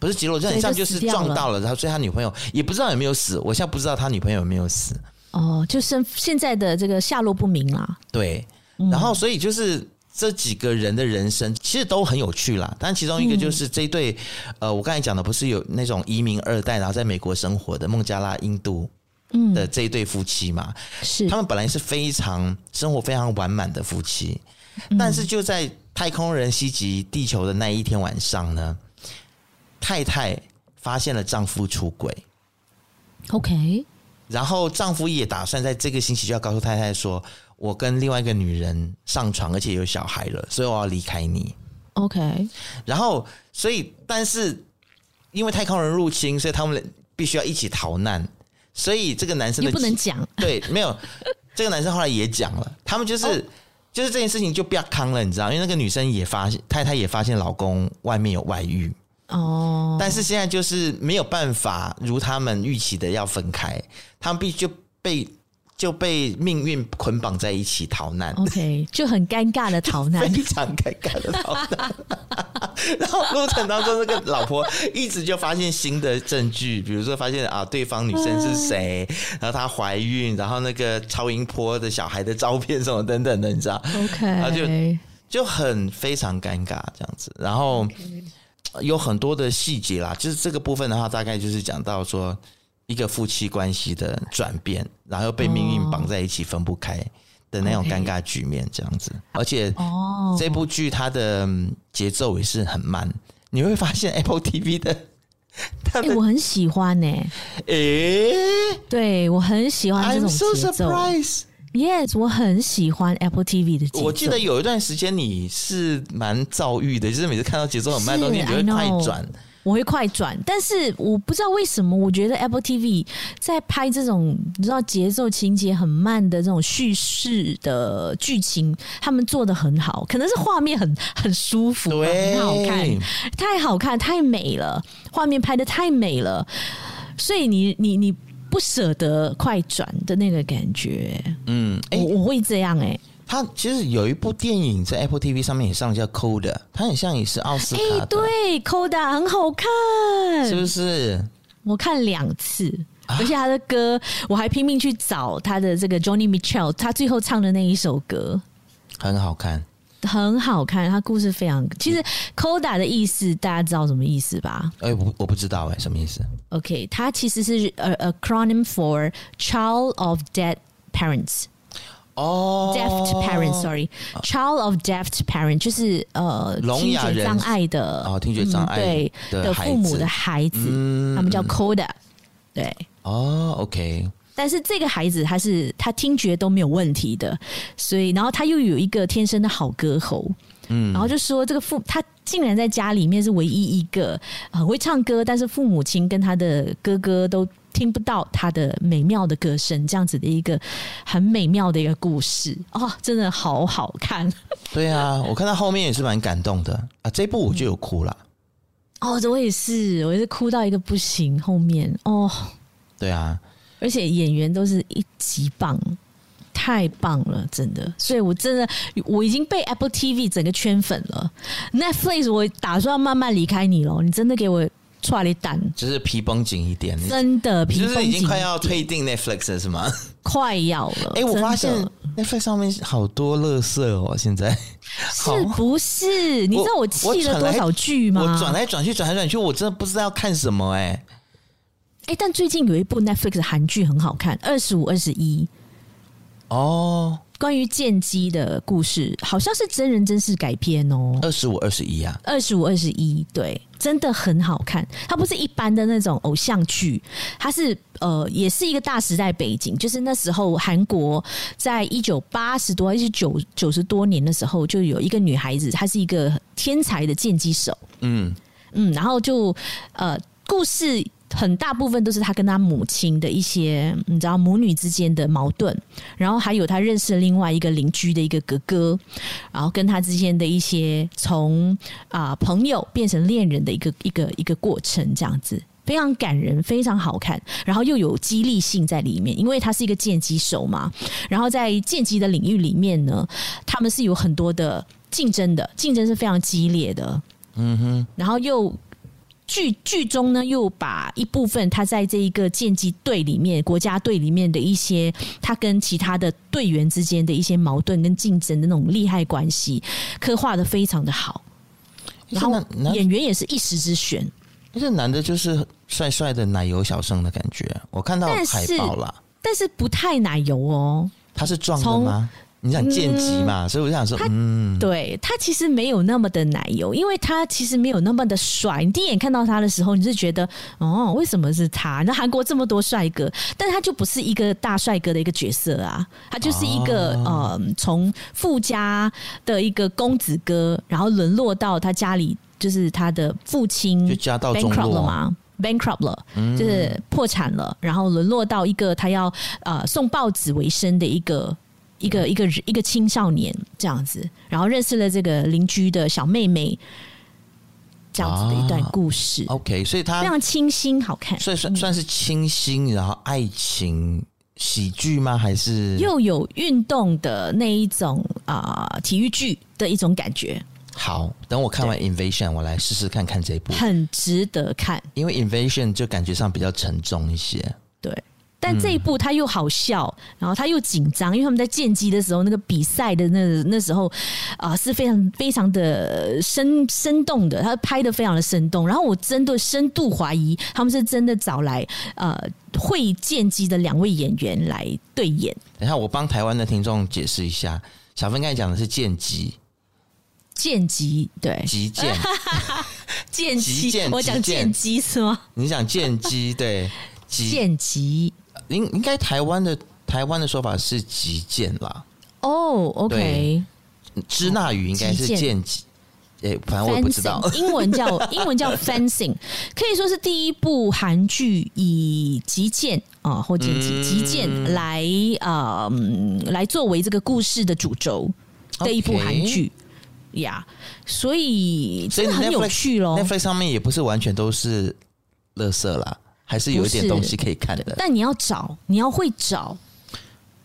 不是击落，就很像就是撞到了，然后所以他女朋友也不知道有没有死。我现在不知道他女朋友有没有死。哦，就是现在的这个下落不明啦。对，然后所以就是这几个人的人生其实都很有趣啦。但其中一个就是这一对，呃，我刚才讲的不是有那种移民二代，然后在美国生活的孟加拉、印度的这一对夫妻嘛？是他们本来是非常生活非常完满的夫妻，但是就在太空人袭击地球的那一天晚上呢，太太发现了丈夫出轨，OK，然后丈夫也打算在这个星期就要告诉太太说，我跟另外一个女人上床，而且有小孩了，所以我要离开你。OK，然后所以但是因为太空人入侵，所以他们必须要一起逃难。所以这个男生不能讲，对，没有这个男生后来也讲了，他们就是、哦、就是这件事情就不要扛了，你知道，因为那个女生也发现太太也发现老公外面有外遇哦，但是现在就是没有办法如他们预期的要分开，他们必须就被。就被命运捆绑在一起逃难，OK，就很尴尬的逃难，非常尴尬的逃难。然后路程当中，那个老婆一直就发现新的证据，比如说发现啊，对方女生是谁，然后她怀孕，然后那个超音波的小孩的照片什么等等的，你知道？OK，然后就就很非常尴尬这样子。然后有很多的细节啦，就是这个部分的话，大概就是讲到说。一个夫妻关系的转变，然后被命运绑在一起分不开的那种尴尬局面，这样子。而且，哦，这部剧它的节奏也是很慢。你会发现 Apple TV 的，哎、欸，我很喜欢呢、欸。哎、欸，对我很喜欢这种节奏。I'm so surprised. Yes，我很喜欢 Apple TV 的节奏。我记得有一段时间你是蛮躁郁的，就是每次看到节奏很慢的东西，你就会快转。我会快转，但是我不知道为什么，我觉得 Apple TV 在拍这种你知道节奏情节很慢的这种叙事的剧情，他们做的很好，可能是画面很很舒服，很好看，太好看，太美了，画面拍的太美了，所以你你你不舍得快转的那个感觉，嗯，我我会这样哎、欸。他其实有一部电影在 Apple TV 上面也上，叫《Coda》，它很像也是奥斯卡的。哎，对，《Coda》很好看，是不是？我看两次，啊，而且他的歌我还拼命去找他的这个 Johnny Mitchell，他最后唱的那一首歌很好看，很好看。它故事非常，其实 Coda 的意思大家知道什么意思吧？哎，我我不知道哎，什么意思？OK，它其实是呃 a acronym for Child of Dead Parents。哦、oh,，deaf parent，sorry，child of deaf parent，就是呃听觉障碍的哦，听觉障碍、嗯、对的父母的孩子，嗯、他们叫 coda，对，哦、oh,，OK，但是这个孩子他是他听觉都没有问题的，所以然后他又有一个天生的好歌喉，嗯，然后就说这个父他竟然在家里面是唯一一个很会唱歌，但是父母亲跟他的哥哥都。听不到他的美妙的歌声，这样子的一个很美妙的一个故事哦，真的好好看。对啊，我看到后面也是蛮感动的啊，这部我就有哭了。哦，我也是，我也是哭到一个不行。后面哦，对啊，而且演员都是一级棒，太棒了，真的。所以我真的我已经被 Apple TV 整个圈粉了。Netflix，我打算慢慢离开你了，你真的给我。剉咧等，就是皮绷紧一点，真的皮绷紧，就是已经快要退订 Netflix 了，是吗？快要了。哎、欸，我发现 Netflix 上面好多垃圾哦，现在是不是？你知道我弃了多少剧吗？我转来转去，转来转去，我真的不知道要看什么哎、欸。哎、欸，但最近有一部 Netflix 的韩剧很好看，《二十五二十一》哦。关于剑姬的故事，好像是真人真事改编哦。二十五二十一啊，二十五二十一，对，真的很好看。它不是一般的那种偶像剧，它是呃，也是一个大时代背景。就是那时候韩国在一九八十多还是九九十多年的时候，就有一个女孩子，她是一个天才的剑击手。嗯嗯，然后就呃，故事。很大部分都是他跟他母亲的一些，你知道母女之间的矛盾，然后还有他认识另外一个邻居的一个哥哥，然后跟他之间的一些从啊朋友变成恋人的一个一个一个过程，这样子。非常感人，非常好看，然后又有激励性在里面，因为他是一个剑击手嘛，然后在剑击的领域里面呢，他们是有很多的竞争的，竞争是非常激烈的，嗯哼，然后又。剧剧中呢，又把一部分他在这一个剑击队里面、国家队里面的一些他跟其他的队员之间的一些矛盾跟竞争的那种利害关系，刻画的非常的好。然后演员也是一时之选。这男的就是帅帅的奶油小生的感觉，我看到海报了，但是不太奶油哦。他是壮的吗？你想剑姬嘛？嗯、所以我就想说，嗯，对他其实没有那么的奶油，因为他其实没有那么的帅。你第一眼看到他的时候，你是觉得哦，为什么是他？那韩国这么多帅哥，但他就不是一个大帅哥的一个角色啊，他就是一个、哦、呃，从富家的一个公子哥，然后沦落到他家里，就是他的父亲就家道中落了嘛，bankrupt 了，嗯、就是破产了，然后沦落到一个他要呃送报纸为生的一个。一个一个一个青少年这样子，然后认识了这个邻居的小妹妹，这样子的一段故事。啊、OK，所以它非常清新好看，所以算算是清新，然后爱情喜剧吗？还是又有运动的那一种啊、呃、体育剧的一种感觉？好，等我看完 Invasion，我来试试看看这一部，很值得看，因为 Invasion 就感觉上比较沉重一些。对。但这一部他又好笑，嗯、然后他又紧张，因为他们在剑击的时候，那个比赛的那那时候啊、呃、是非常非常的生生动的，他拍的非常的生动。然后我真的深度怀疑他们是真的找来呃会剑击的两位演员来对演。等一下，我帮台湾的听众解释一下，小芬刚才讲的是剑击，剑击对，击剑，剑击，我讲剑击是吗？你讲剑击对，剑击。应应该台湾的台湾的说法是击剑啦。哦、oh,，OK，支那语应该是剑击。哎、欸，反正我也不知道。英文叫英文叫 fencing，可以说是第一部韩剧以击剑啊或剑击击剑来啊、呃、来作为这个故事的主轴的一部韩剧呀。Yeah, 所以真的很有趣咯。Netflix 上面也不是完全都是垃圾啦。还是有一点东西可以看的，但你要找，你要会找。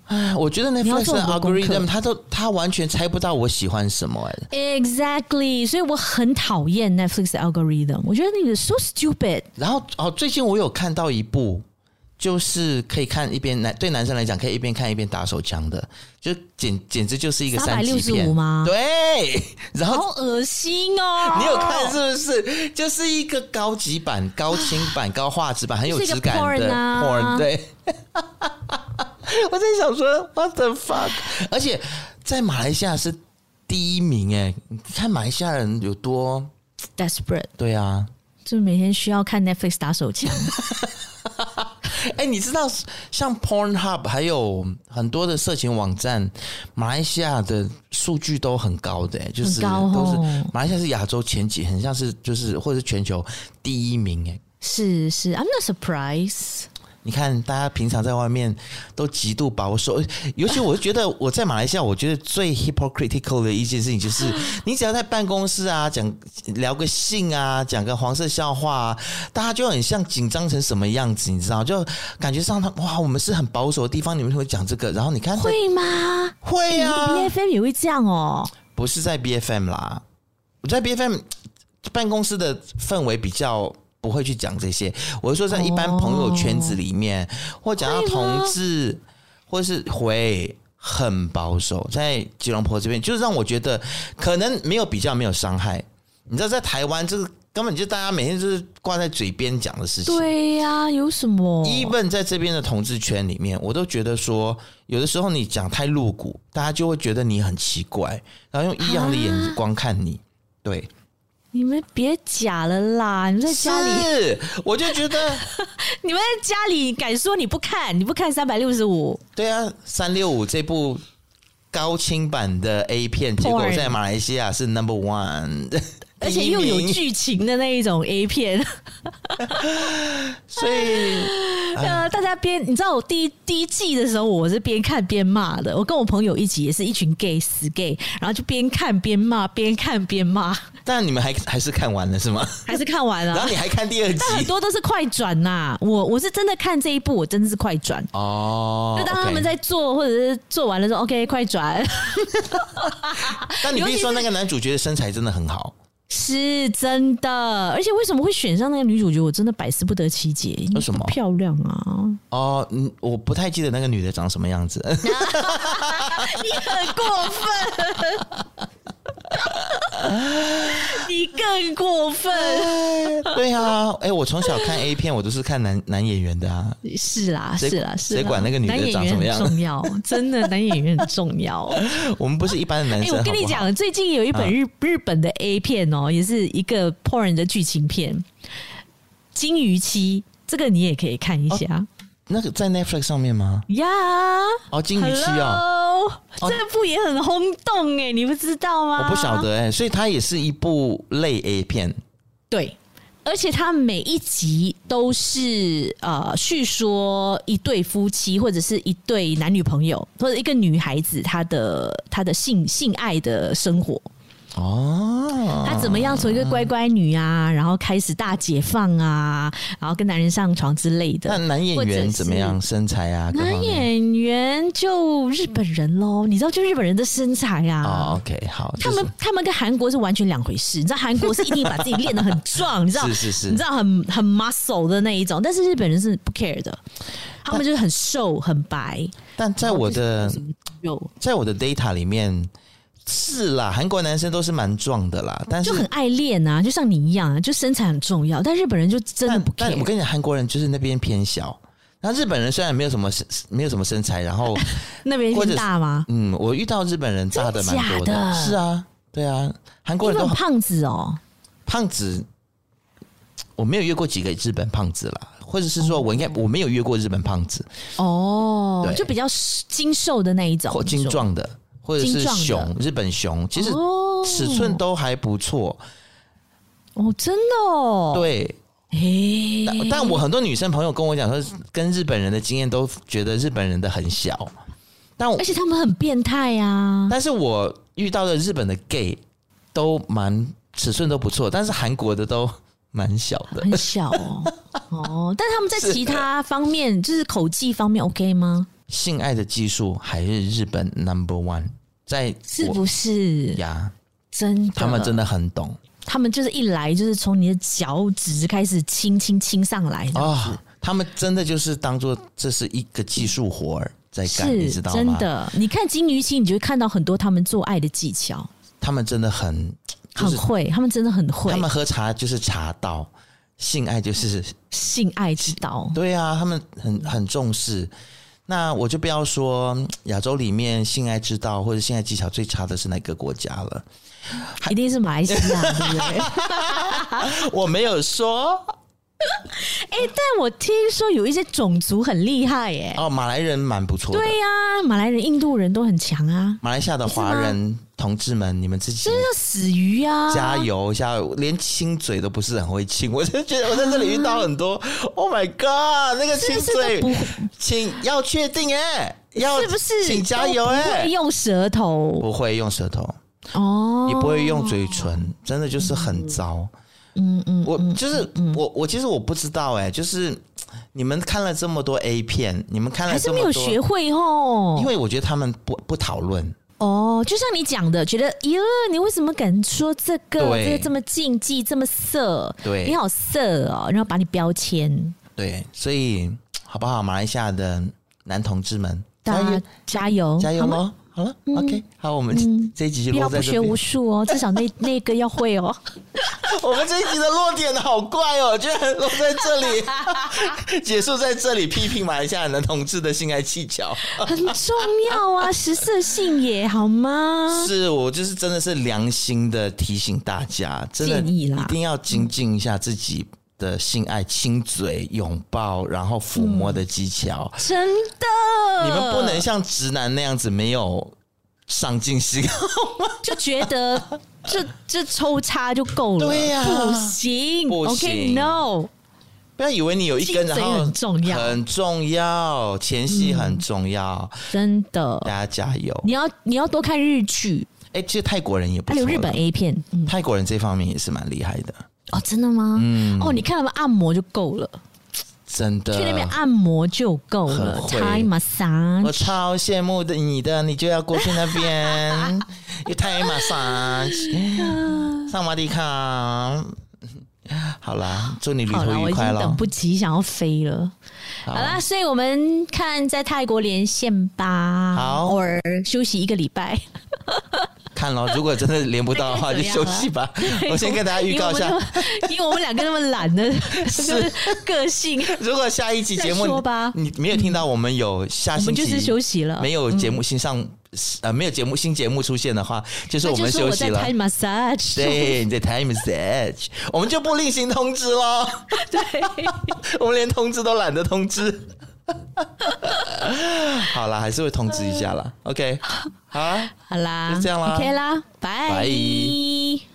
哎，我觉得 Netflix 的 algorithm，他都他完全猜不到我喜欢什么哎。Exactly，所以我很讨厌 Netflix 的 algorithm，我觉得那个 so stupid。然后哦，最近我有看到一部。就是可以看一边男对男生来讲可以一边看一边打手枪的，就简简直就是一个三级片吗？对，然后好恶心哦！你有看是不是？就是一个高级版、高清版、高画质版，很有质感的 porn。对，我在想说，what the fuck？而且在马来西亚是第一名哎！你看马来西亚人有多 desperate？对啊，就每天需要看 Netflix 打手枪。哎、欸，你知道像 Pornhub 还有很多的色情网站，马来西亚的数据都很高的、欸，就是都是马来西亚是亚洲前几，很像是就是或者是全球第一名、欸，哎，是是，I'm not surprised。你看，大家平常在外面都极度保守，尤其我觉得我在马来西亚，我觉得 最 hypocritical 的一件事情就是，你只要在办公室啊，讲聊个性啊，讲个黄色笑话啊，大家就很像紧张成什么样子，你知道？就感觉上他哇，我们是很保守的地方，你们会讲这个，然后你看会吗？会啊，BFM 也会这样哦。不是在 BFM 啦，我在 BFM 办公室的氛围比较。不会去讲这些，我是说在一般朋友圈子里面，哦、或讲到同志，或是会很保守。在吉隆坡这边，就是让我觉得可能没有比较，没有伤害。你知道，在台湾这个根本就大家每天就是挂在嘴边讲的事情。对呀、啊，有什么？Even 在这边的同志圈里面，我都觉得说，有的时候你讲太露骨，大家就会觉得你很奇怪，然后用异样的眼光看你。啊、对。你们别假了啦！你们在家里，是我就觉得 你们在家里敢说你不看，你不看三百六十五？对啊，三六五这部高清版的 A 片，结果在马来西亚是 Number One。而且又有剧情的那一种 A 片，所以 呃，大家边你知道我第一第一季的时候，我是边看边骂的。我跟我朋友一起，也是一群 gay 死 gay，然后就边看边骂，边看边骂。但你们还还是看完了是吗？还是看完了？然后你还看第二集？但很多都是快转呐。我我是真的看这一部，我真的是快转哦。就当他们在做，或者是做完了之后，OK，快转。但你可以说那个男主角的身材真的很好。是真的，而且为什么会选上那个女主角，我真的百思不得其解。为什么？漂亮啊！哦，嗯，我不太记得那个女的长什么样子。你很过分。你更过分。对啊，哎、欸，我从小看 A 片，我都是看男男演员的啊。是啦，是啦，是。谁管那个女的长什么样？重要，真的，男演员很重要。我们不是一般的男生。哎、欸，我跟你讲，最近有一本日、啊、日本的 A 片哦，也是一个 porn 的剧情片，《金鱼妻》，这个你也可以看一下。哦那个在 Netflix 上面吗？呀，哦，金鱼妻哦，这部也很轰动哎，你不知道吗？我不晓得哎，所以它也是一部类 A 片。对，而且它每一集都是呃叙说一对夫妻或者是一对男女朋友或者一个女孩子她的她的性性爱的生活。哦，她怎么样从一个乖乖女啊，然后开始大解放啊，然后跟男人上床之类的。那男演员怎么样？身材啊？男演员就日本人喽，你知道，就日本人的身材啊。哦，OK，好。他们他们跟韩国是完全两回事。你知道韩国是一定把自己练得很壮，你知道？是是是。你知道很很 muscle 的那一种，但是日本人是不 care 的，他们就是很瘦很白。但在我的在我的 data 里面。是啦，韩国男生都是蛮壮的啦，但是就很爱练啊，就像你一样啊，就身材很重要。但日本人就真的不。但我跟你讲，韩国人就是那边偏小。那日本人虽然没有什么身，没有什么身材，然后 那边偏大吗？嗯，我遇到日本人大的蛮多的，的是啊，对啊，韩国人都胖子哦，胖子，我没有约过几个日本胖子啦，或者是说我应该我没有约过日本胖子哦，就比较精瘦的那一种，或精壮的。或者是熊，日本熊，其实尺寸都还不错。哦，真的哦。对，欸、但但我很多女生朋友跟我讲说，跟日本人的经验都觉得日本人的很小。但我而且他们很变态呀、啊。但是我遇到的日本的 gay 都蛮尺寸都不错，但是韩国的都蛮小的，很小哦。哦，但他们在其他方面，就是口技方面 OK 吗？性爱的技术还是日本 number one，在是不是呀？真的，他们真的很懂。他们就是一来就是从你的脚趾开始轻轻亲上来啊、哦！他们真的就是当做这是一个技术活儿在干，你知道吗？真的，你看金鱼期，你就会看到很多他们做爱的技巧。他们真的很、就是、很会，他们真的很会。他们喝茶就是茶道，性爱就是性爱之道。对啊，他们很很重视。那我就不要说 亚洲里面性爱之道或者性爱技巧最差的是哪个国家了，一定是马来西亚，对不对？我没有说。哎、欸，但我听说有一些种族很厉害耶。哦，马来人蛮不错的。对呀、啊，马来人、印度人都很强啊。马来西亚的华人同志们，你们自己真的死鱼啊！加油一下，连亲嘴都不是很会亲。我就觉得我在这里遇到很多，Oh my God，那个亲嘴，请要确定哎，要是不是？请加油哎，不会用舌头，不会用舌头哦，你不会用嘴唇，真的就是很糟。嗯嗯嗯，我就是我我其实我不知道哎，就是你们看了这么多 A 片，你们看了这么多还是没有学会哦。因为我觉得他们不不讨论哦，就像你讲的，觉得哟，你为什么敢说这个？这个这么禁忌，这么色，对，你好色哦，然后把你标签。对，所以好不好？马来西亚的男同志们，大家加油，加油吗？好了、嗯、，OK，好，我们这一集就。不要不学无术哦，至少那那个要会哦。我们这一集的落点好怪哦，居然落在这里，结束在这里，批评马来西亚男同志的性爱技巧，很重要啊，食色性也好吗？是我就是真的是良心的提醒大家，真的一定要精进一下自己。的性爱、亲嘴、拥抱，然后抚摸的技巧，嗯、真的，你们不能像直男那样子没有上进心，就觉得这这抽插就够了，对呀、啊，不行，不行，OK，No，不要以为你有一根，然后很重要，很重要，前戏很重要，嗯、真的，大家加油！你要你要多看日剧，哎，其实泰国人也不错，还有日本 A 片，嗯、泰国人这方面也是蛮厉害的。哦，真的吗？嗯，哦，你看他们按摩就够了，真的，去那边按摩就够了，Thai massage。我超羡慕的你的，你就要过去那边，有 Thai massage，萨瓦迪卡。好啦，祝你旅途愉快等不及想要飞了。好啦，所以我们看在泰国连线吧。好，偶尔休息一个礼拜。看咯，如果真的连不到的话，就休息吧。我先跟大家预告一下，因为我们 两个那么懒的 是个性。如果下一集节目你没有听到我们有下星期就是休息了，没有节目新上呃没有节目新节目出现的话，就是我们休息了。Massage，对，你在 Thai massage，我们就不另行通知了。对，我们连通知都懒得通知。好啦，还是会通知一下啦。OK，好，好啦，就这样啦。OK 啦，拜拜。